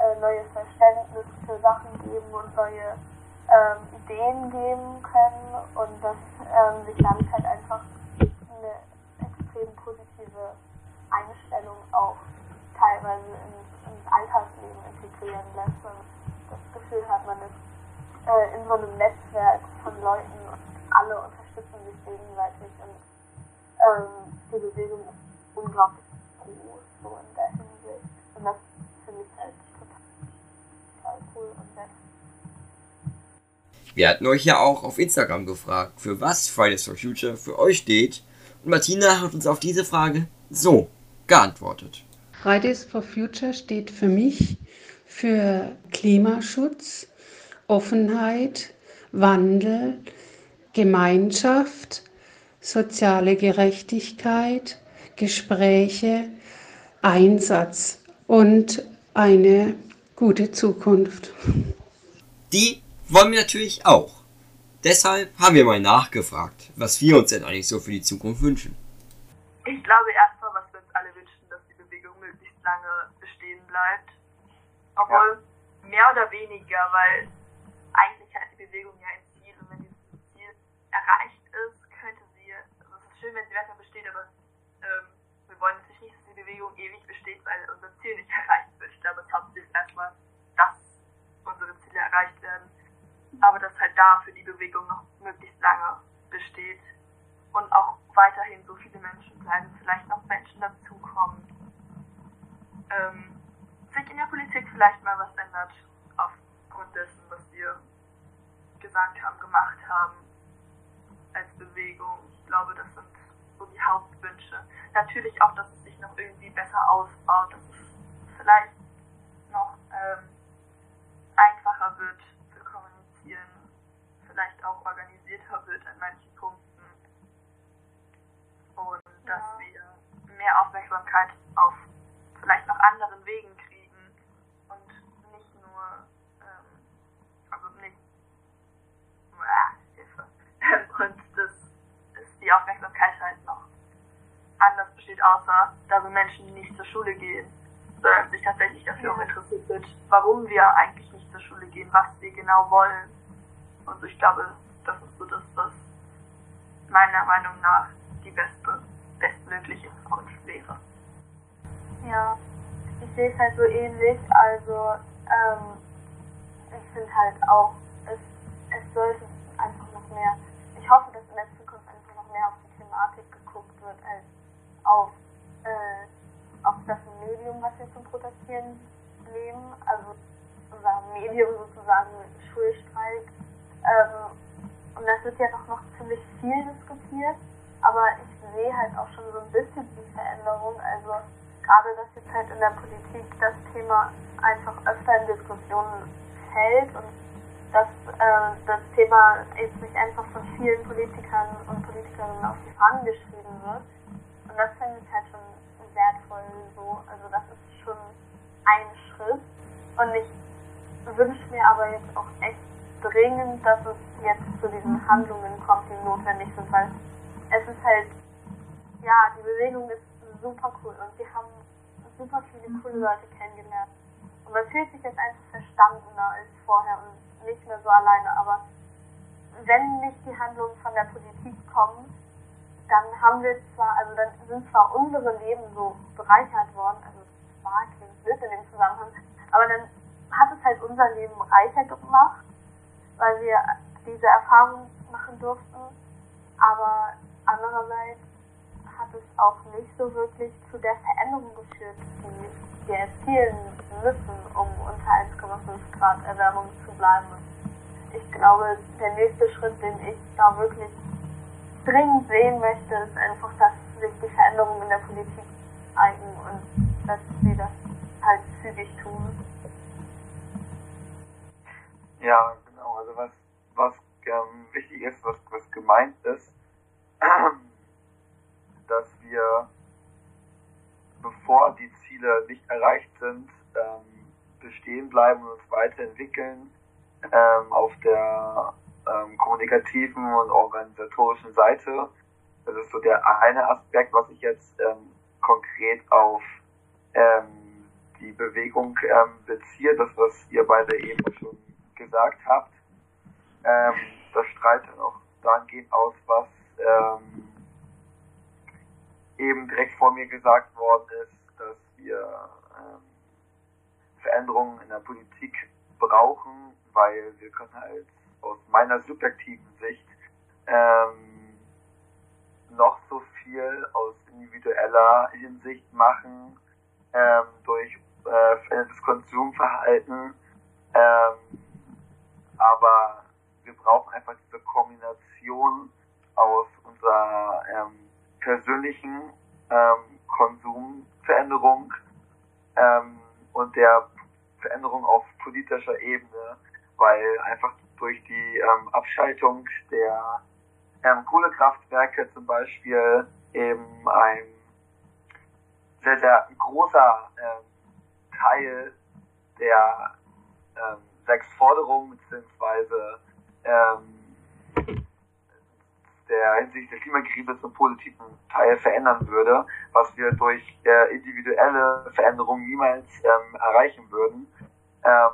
äh, neues Verständnis für Sachen geben und neue ähm, Ideen geben können und dass ähm, sich damit halt einfach eine extrem positive Einstellung auch teilweise ins, ins Alltagsleben integrieren lässt. Man das Gefühl hat, man ist äh, in so einem Netzwerk von Leuten und alle unterstützen sich gegenseitig und ähm, die Bewegung ist unglaublich groß so in der Hinsicht. Und das finde ich halt total cool und nett. Wir hatten euch ja auch auf Instagram gefragt, für was Fridays for Future für euch steht. Und Martina hat uns auf diese Frage so geantwortet. Fridays for Future steht für mich für Klimaschutz, Offenheit, Wandel, Gemeinschaft, soziale Gerechtigkeit, Gespräche, Einsatz und eine gute Zukunft. Die wollen wir natürlich auch. Deshalb haben wir mal nachgefragt, was wir uns denn eigentlich so für die Zukunft wünschen. Ich glaube erstmal, was wir uns alle wünschen, dass die Bewegung möglichst lange bestehen bleibt. Obwohl ja. mehr oder weniger, weil eigentlich hat die Bewegung ja ein Ziel und wenn dieses Ziel erreicht ist, könnte sie, also es ist schön, wenn sie weiter besteht, aber ähm, wir wollen natürlich nicht, dass die Bewegung ewig besteht, weil unser Ziel nicht (laughs) erreicht wird. Ich glaube, es hat sich erstmal, dass unsere Ziele erreicht werden aber dass halt da für die Bewegung noch möglichst lange besteht und auch weiterhin so viele Menschen bleiben, vielleicht noch Menschen dazukommen. Ähm, sich in der Politik vielleicht mal was ändert aufgrund dessen, was wir gesagt haben, gemacht haben als Bewegung. Ich glaube, das sind so die Hauptwünsche. Natürlich auch, dass es sich noch irgendwie besser ausbaut, dass es vielleicht noch ähm, einfacher wird vielleicht auch organisierter wird an manchen Punkten und ja. dass wir mehr Aufmerksamkeit anderen Wegen kriegen und nicht nur, ähm, also nicht, äh, Hilfe, (laughs) und dass, dass die Aufmerksamkeit halt noch anders besteht, außer da so Menschen, die nicht zur Schule gehen, sondern sich tatsächlich dafür auch interessiert wird, warum wir eigentlich nicht zur Schule gehen, was wir genau wollen. Und ich glaube, das ist so das, was meiner Meinung nach die beste, bestmögliche Zukunft wäre. Ja, ich sehe es halt so ähnlich. Also, ähm, ich finde halt auch, es, es sollte einfach noch mehr, ich hoffe, dass in der Zukunft einfach noch mehr auf die Thematik geguckt wird, als auf, äh, auf das Medium, was wir zum Protestieren nehmen. Also, unser Medium sozusagen Schulstreik. Ähm, und das wird ja doch noch ziemlich viel diskutiert. Aber ich sehe halt auch schon so ein bisschen die Veränderung. Also gerade, dass jetzt halt in der Politik das Thema einfach öfter in Diskussionen fällt und dass äh, das Thema jetzt nicht einfach von vielen Politikern und Politikerinnen auf die Fahnen geschrieben wird. Und das finde ich halt schon wertvoll so. Also das ist schon ein Schritt. Und ich wünsche mir aber jetzt auch echt dringend, dass es jetzt zu diesen Handlungen kommt, die notwendig sind, weil es ist halt, ja, die Bewegung ist super cool und wir haben super viele coole Leute kennengelernt. Und man fühlt sich jetzt einfach verstandener als vorher und nicht mehr so alleine, aber wenn nicht die Handlungen von der Politik kommen, dann haben wir zwar, also dann sind zwar unsere Leben so bereichert worden, also zwar klingt blöd in dem Zusammenhang, aber dann hat es halt unser Leben reicher gemacht weil wir diese Erfahrung machen durften. Aber andererseits hat es auch nicht so wirklich zu der Veränderung geführt, die wir erzielen müssen, um unter 1,5 Grad Erwärmung zu bleiben. Ich glaube, der nächste Schritt, den ich da wirklich dringend sehen möchte, ist einfach, dass sich die Veränderungen in der Politik eignen und dass sie das halt zügig tun. Ja, also was, was ähm, wichtig ist, was, was gemeint ist, (clears throat) wir, bevor die Ziele nicht erreicht sind, ähm, bestehen bleiben und uns weiterentwickeln ähm, auf der ähm, kommunikativen und organisatorischen Seite. Das ist so der eine Aspekt, was ich jetzt ähm, konkret auf ähm, die Bewegung ähm, beziehe, das was ihr beide eben schon gesagt habt. Ähm, das strahlt dann auch dahingehend aus, was ähm, eben direkt vor mir gesagt worden ist, dass wir ähm, Veränderungen in der Politik brauchen, weil wir können halt aus meiner subjektiven Sicht ähm, noch so viel aus individueller Hinsicht machen ähm, durch äh, verändertes Konsumverhalten, ähm, aber wir brauchen einfach diese Kombination aus unserer ähm, persönlichen ähm, Konsumveränderung ähm, und der Veränderung auf politischer Ebene, weil einfach durch die ähm, Abschaltung der ähm, Kohlekraftwerke zum Beispiel eben ein sehr, sehr großer ähm, Teil der ähm, sechs Forderungen beziehungsweise ähm, der hinsichtlich der Klimakrise zum positiven Teil verändern würde, was wir durch äh, individuelle Veränderungen niemals ähm, erreichen würden. Ähm,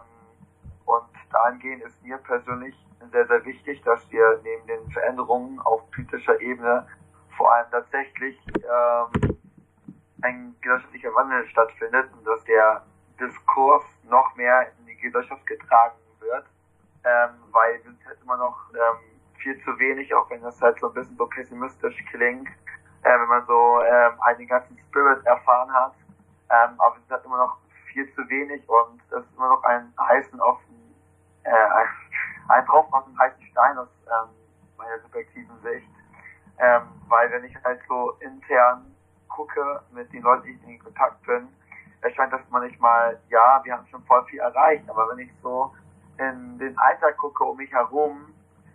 und dahingehend ist mir persönlich sehr, sehr wichtig, dass wir neben den Veränderungen auf politischer Ebene vor allem tatsächlich ähm, ein gesellschaftlicher Wandel stattfindet und dass der Diskurs noch mehr in die Gesellschaft getragen wird ähm, weil wir sind halt immer noch ähm, viel zu wenig, auch wenn das halt so ein bisschen so pessimistisch klingt, äh, wenn man so ähm, einen ganzen Spirit erfahren hat. Ähm, aber wir sind halt immer noch viel zu wenig und es ist immer noch ein heißen auf äh, ein, (laughs) ein Tropfen auf dem heißen Stein aus ähm, meiner subjektiven Sicht. Ähm, weil wenn ich halt so intern gucke mit den Leuten, die ich in Kontakt bin, erscheint das manchmal, ja, wir haben schon voll viel erreicht, aber wenn ich so in den Alltag gucke um mich herum,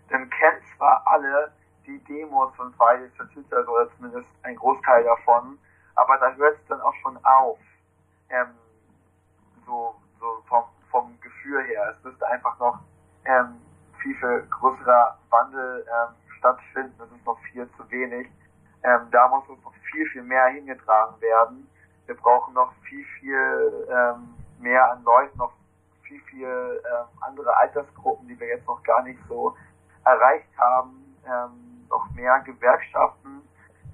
dann kennen zwar alle die Demos von Fridays for Future, oder zumindest ein Großteil davon, aber da hört es dann auch schon auf. Ähm, so so vom, vom Gefühl her. Es müsste einfach noch ähm, viel, viel größerer Wandel ähm, stattfinden. Das ist noch viel zu wenig. Ähm, da muss uns noch viel, viel mehr hingetragen werden. wir brauchen noch viel, viel ähm, mehr an Leuten, noch viel, viel ähm, andere Altersgruppen, die wir jetzt noch gar nicht so erreicht haben, ähm, noch mehr Gewerkschaften,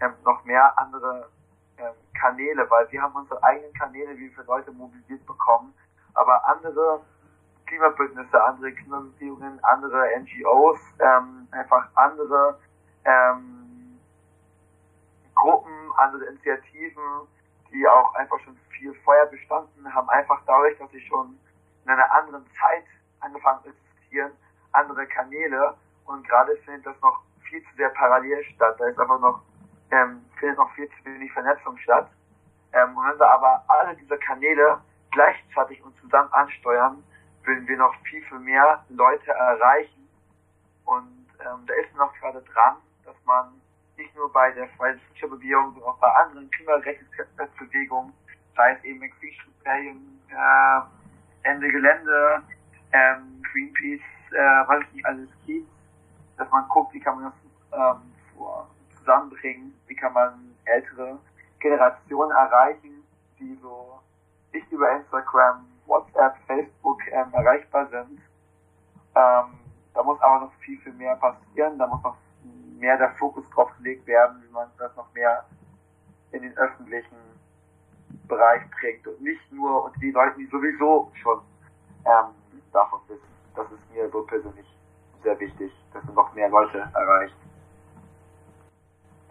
ähm, noch mehr andere ähm, Kanäle, weil wir haben unsere eigenen Kanäle, wie wir Leute mobilisiert bekommen, aber andere Klimabündnisse, andere Klimabeweegungen, andere NGOs, ähm, einfach andere ähm, Gruppen, andere Initiativen, die auch einfach schon viel Feuer bestanden haben, einfach dadurch, dass sie schon in einer anderen Zeit angefangen existieren, andere Kanäle und gerade findet das noch viel zu sehr parallel statt. Da ist einfach noch, ähm, findet noch viel zu wenig Vernetzung statt. Ähm, und wenn wir aber alle diese Kanäle gleichzeitig und zusammen ansteuern, würden wir noch viel, viel mehr Leute erreichen. Und ähm, da ist noch gerade dran, dass man nicht nur bei der for Future Bewegung, sondern auch bei anderen Klimarechtsbewegungen, sei es eben Extinction Rebellion, äh, Ende Gelände, ähm, Greenpeace, äh, was es nicht alles gibt, dass man guckt, wie kann man das ähm, zusammenbringen, wie kann man ältere Generationen erreichen, die so nicht über Instagram, WhatsApp, Facebook ähm, erreichbar sind. Ähm, da muss aber noch viel, viel mehr passieren. Da muss noch mehr der Fokus drauf gelegt werden, wie man das noch mehr in den öffentlichen Bereich bringt und nicht nur unter die Leute, die sowieso schon ähm, davon wissen. Das ist mir so persönlich sehr wichtig, dass man noch mehr Leute erreicht.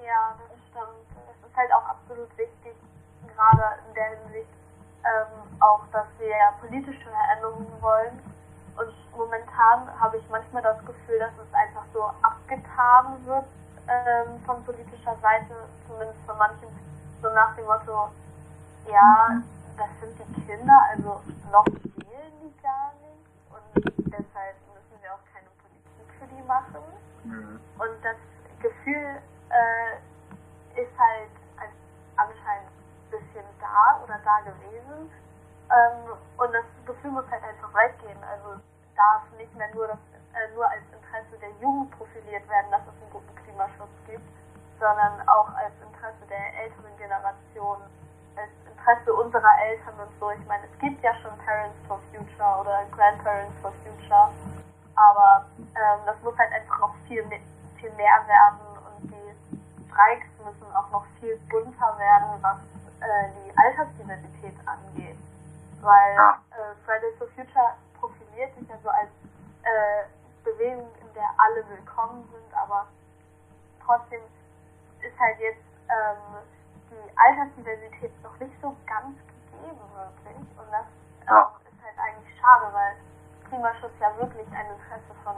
Ja, das stimmt. Es ist halt auch absolut wichtig, gerade in der Hinsicht, ähm, auch, dass wir ja politische Veränderungen wollen. Und momentan habe ich manchmal das Gefühl, dass es einfach so abgetan wird ähm, von politischer Seite, zumindest von manchen, so nach dem Motto, ja, das sind die Kinder, also noch wählen die gar nicht und deshalb müssen wir auch keine Politik für die machen. Mhm. Und das Gefühl äh, ist halt anscheinend ein bisschen da oder da gewesen. Ähm, und das Gefühl muss halt einfach weggehen. Also darf nicht mehr nur, das, äh, nur als Interesse der Jugend profiliert werden, dass es einen guten Klimaschutz gibt, sondern auch als Interesse der älteren Generation, als Interesse unserer Eltern und so. Ich meine, es gibt ja schon Parents for Future oder Grandparents for Future, aber ähm, das muss halt einfach noch viel, viel mehr werden und die Streiks müssen auch noch viel bunter werden, was äh, die Altersdiversität angeht. Weil äh, Fridays for Future profiliert sich ja so als äh, Bewegung, in der alle willkommen sind, aber trotzdem ist halt jetzt ähm, die Altersdiversität noch nicht so ganz gegeben wirklich. Und das ähm, Ja. ist halt eigentlich schade, weil Klimaschutz ja wirklich ein Interesse von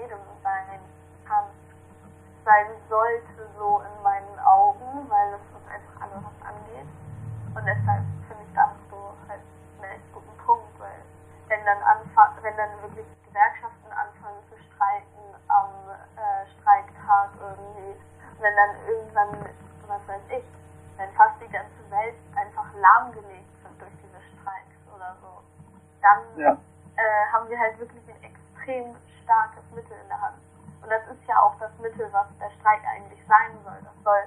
jedem sein kann, sein sollte so in meinen Augen, weil es uns einfach alle was angeht. Und deshalb finde ich das so halt einen echt guten Punkt, weil wenn dann anfa wenn dann wirklich Gewerkschaften anfangen zu streiken am äh, Streiktag irgendwie, wenn dann irgendwann, was weiß ich, wenn fast die ganze Welt einfach lahmgelegt wird durch diese Streiks oder so, dann Ja. äh, haben wir halt wirklich ein extrem starkes Mittel in der Hand. Und das ist ja auch das Mittel, was der Streik eigentlich sein soll. Das soll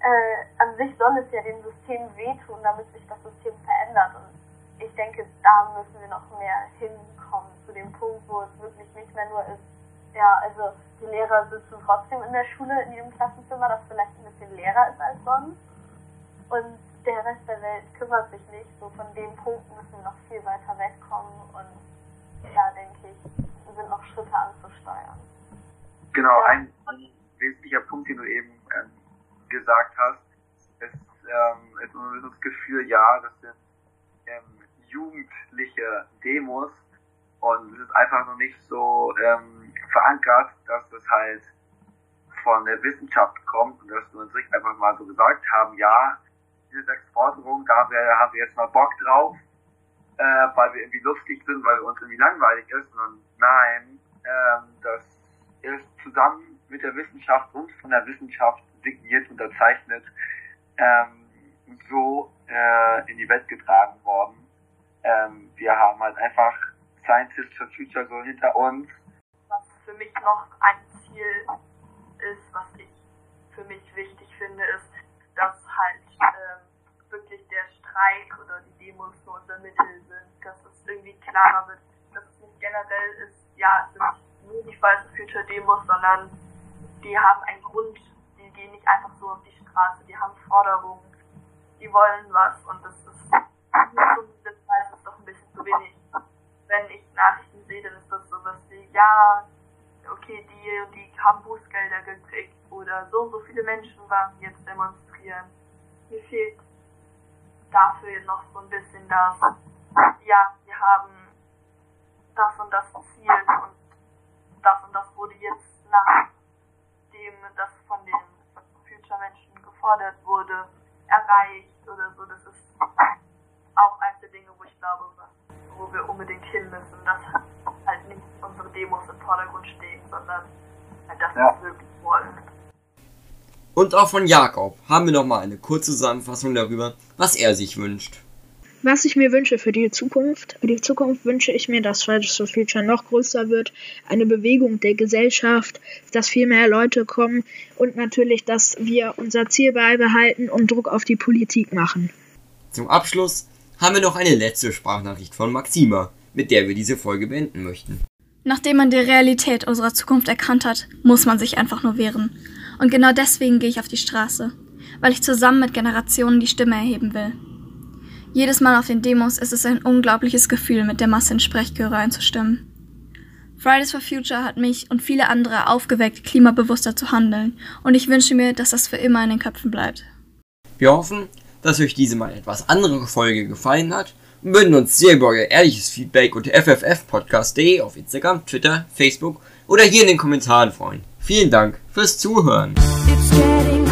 äh, an sich soll es ja dem System wehtun, damit sich das System verändert. Und ich denke, da müssen wir noch mehr hinkommen, zu dem Punkt, wo es wirklich nicht mehr nur ist, ja, also die Lehrer sitzen trotzdem in der Schule in ihrem Klassenzimmer, das vielleicht ein bisschen leerer ist als sonst. Und der Rest der Welt kümmert sich nicht. So von dem Punkt müssen wir noch viel weiter wegkommen und da denke ich, sind noch Schritte anzusteuern. Genau, ein, ein wesentlicher Punkt, den du eben ähm, gesagt hast, ist, ähm, ist das Gefühl, ja, das sind ähm, jugendliche Demos und es ist einfach noch nicht so ähm, verankert, dass das halt von der Wissenschaft kommt und dass wir uns nicht einfach mal so gesagt haben, ja, diese sechs Forderungen, da haben wir, haben wir jetzt mal Bock drauf, äh, weil wir irgendwie lustig sind, weil uns irgendwie langweilig ist, sondern nein, ähm, das ist zusammen mit der Wissenschaft und von der Wissenschaft signiert, unterzeichnet, ähm, so äh, in die Welt getragen worden. Ähm, wir haben halt einfach Scientists for Future so hinter uns. was für mich noch ein Ziel ist, was ich für mich wichtig finde, ist, dass halt ähm, Streik oder die Demos nur unser Mittel sind, dass es irgendwie klarer wird, generell ist, ja, sind nur die for Future Demos, sondern die haben einen Grund, die gehen nicht einfach so auf die Straße, die haben Forderungen, die wollen was und das ist, das ist doch ein bisschen zu wenig. Wenn ich Nachrichten sehe, dann ist das sowas wie, ja, okay, die und die haben Bußgelder gekriegt oder so und so viele Menschen waren jetzt demonstrieren. Mir fehlt dafür noch so ein bisschen das, ja, wir haben das und das Ziel und das und das wurde jetzt nachdem das von den Future-Menschen gefordert wurde, erreicht oder so. Das ist auch eines der Dinge, wo ich glaube, wo wir unbedingt hin müssen, dass halt nicht unsere Demos im Vordergrund stehen, sondern halt das, was wir wirklich wollen. Und auch von Jakob haben wir nochmal eine kurze Zusammenfassung darüber, was er sich wünscht. Was ich mir wünsche für die Zukunft, für die Zukunft wünsche ich mir, dass Fridays for Future noch größer wird, eine Bewegung der Gesellschaft, dass viel mehr Leute kommen und natürlich, dass wir unser Ziel beibehalten und Druck auf die Politik machen. Zum Abschluss haben wir noch eine letzte Sprachnachricht von Maxima, mit der wir diese Folge beenden möchten. Nachdem man die Realität unserer Zukunft erkannt hat, muss man sich einfach nur wehren. Und genau deswegen gehe ich auf die Straße, weil ich zusammen mit Generationen die Stimme erheben will. Jedes Mal auf den Demos ist es ein unglaubliches Gefühl, mit der Masse in Sprechchöre einzustimmen. Fridays for Future hat mich und viele andere aufgeweckt, klimabewusster zu handeln, und ich wünsche mir, dass das für immer in den Köpfen bleibt. Wir hoffen, dass euch diese mal etwas andere Folge gefallen hat und würden uns sehr über euer ehrliches Feedback unter fffpodcast.de auf Instagram, Twitter, Facebook oder hier in den Kommentaren freuen. Vielen Dank fürs Zuhören. It's getting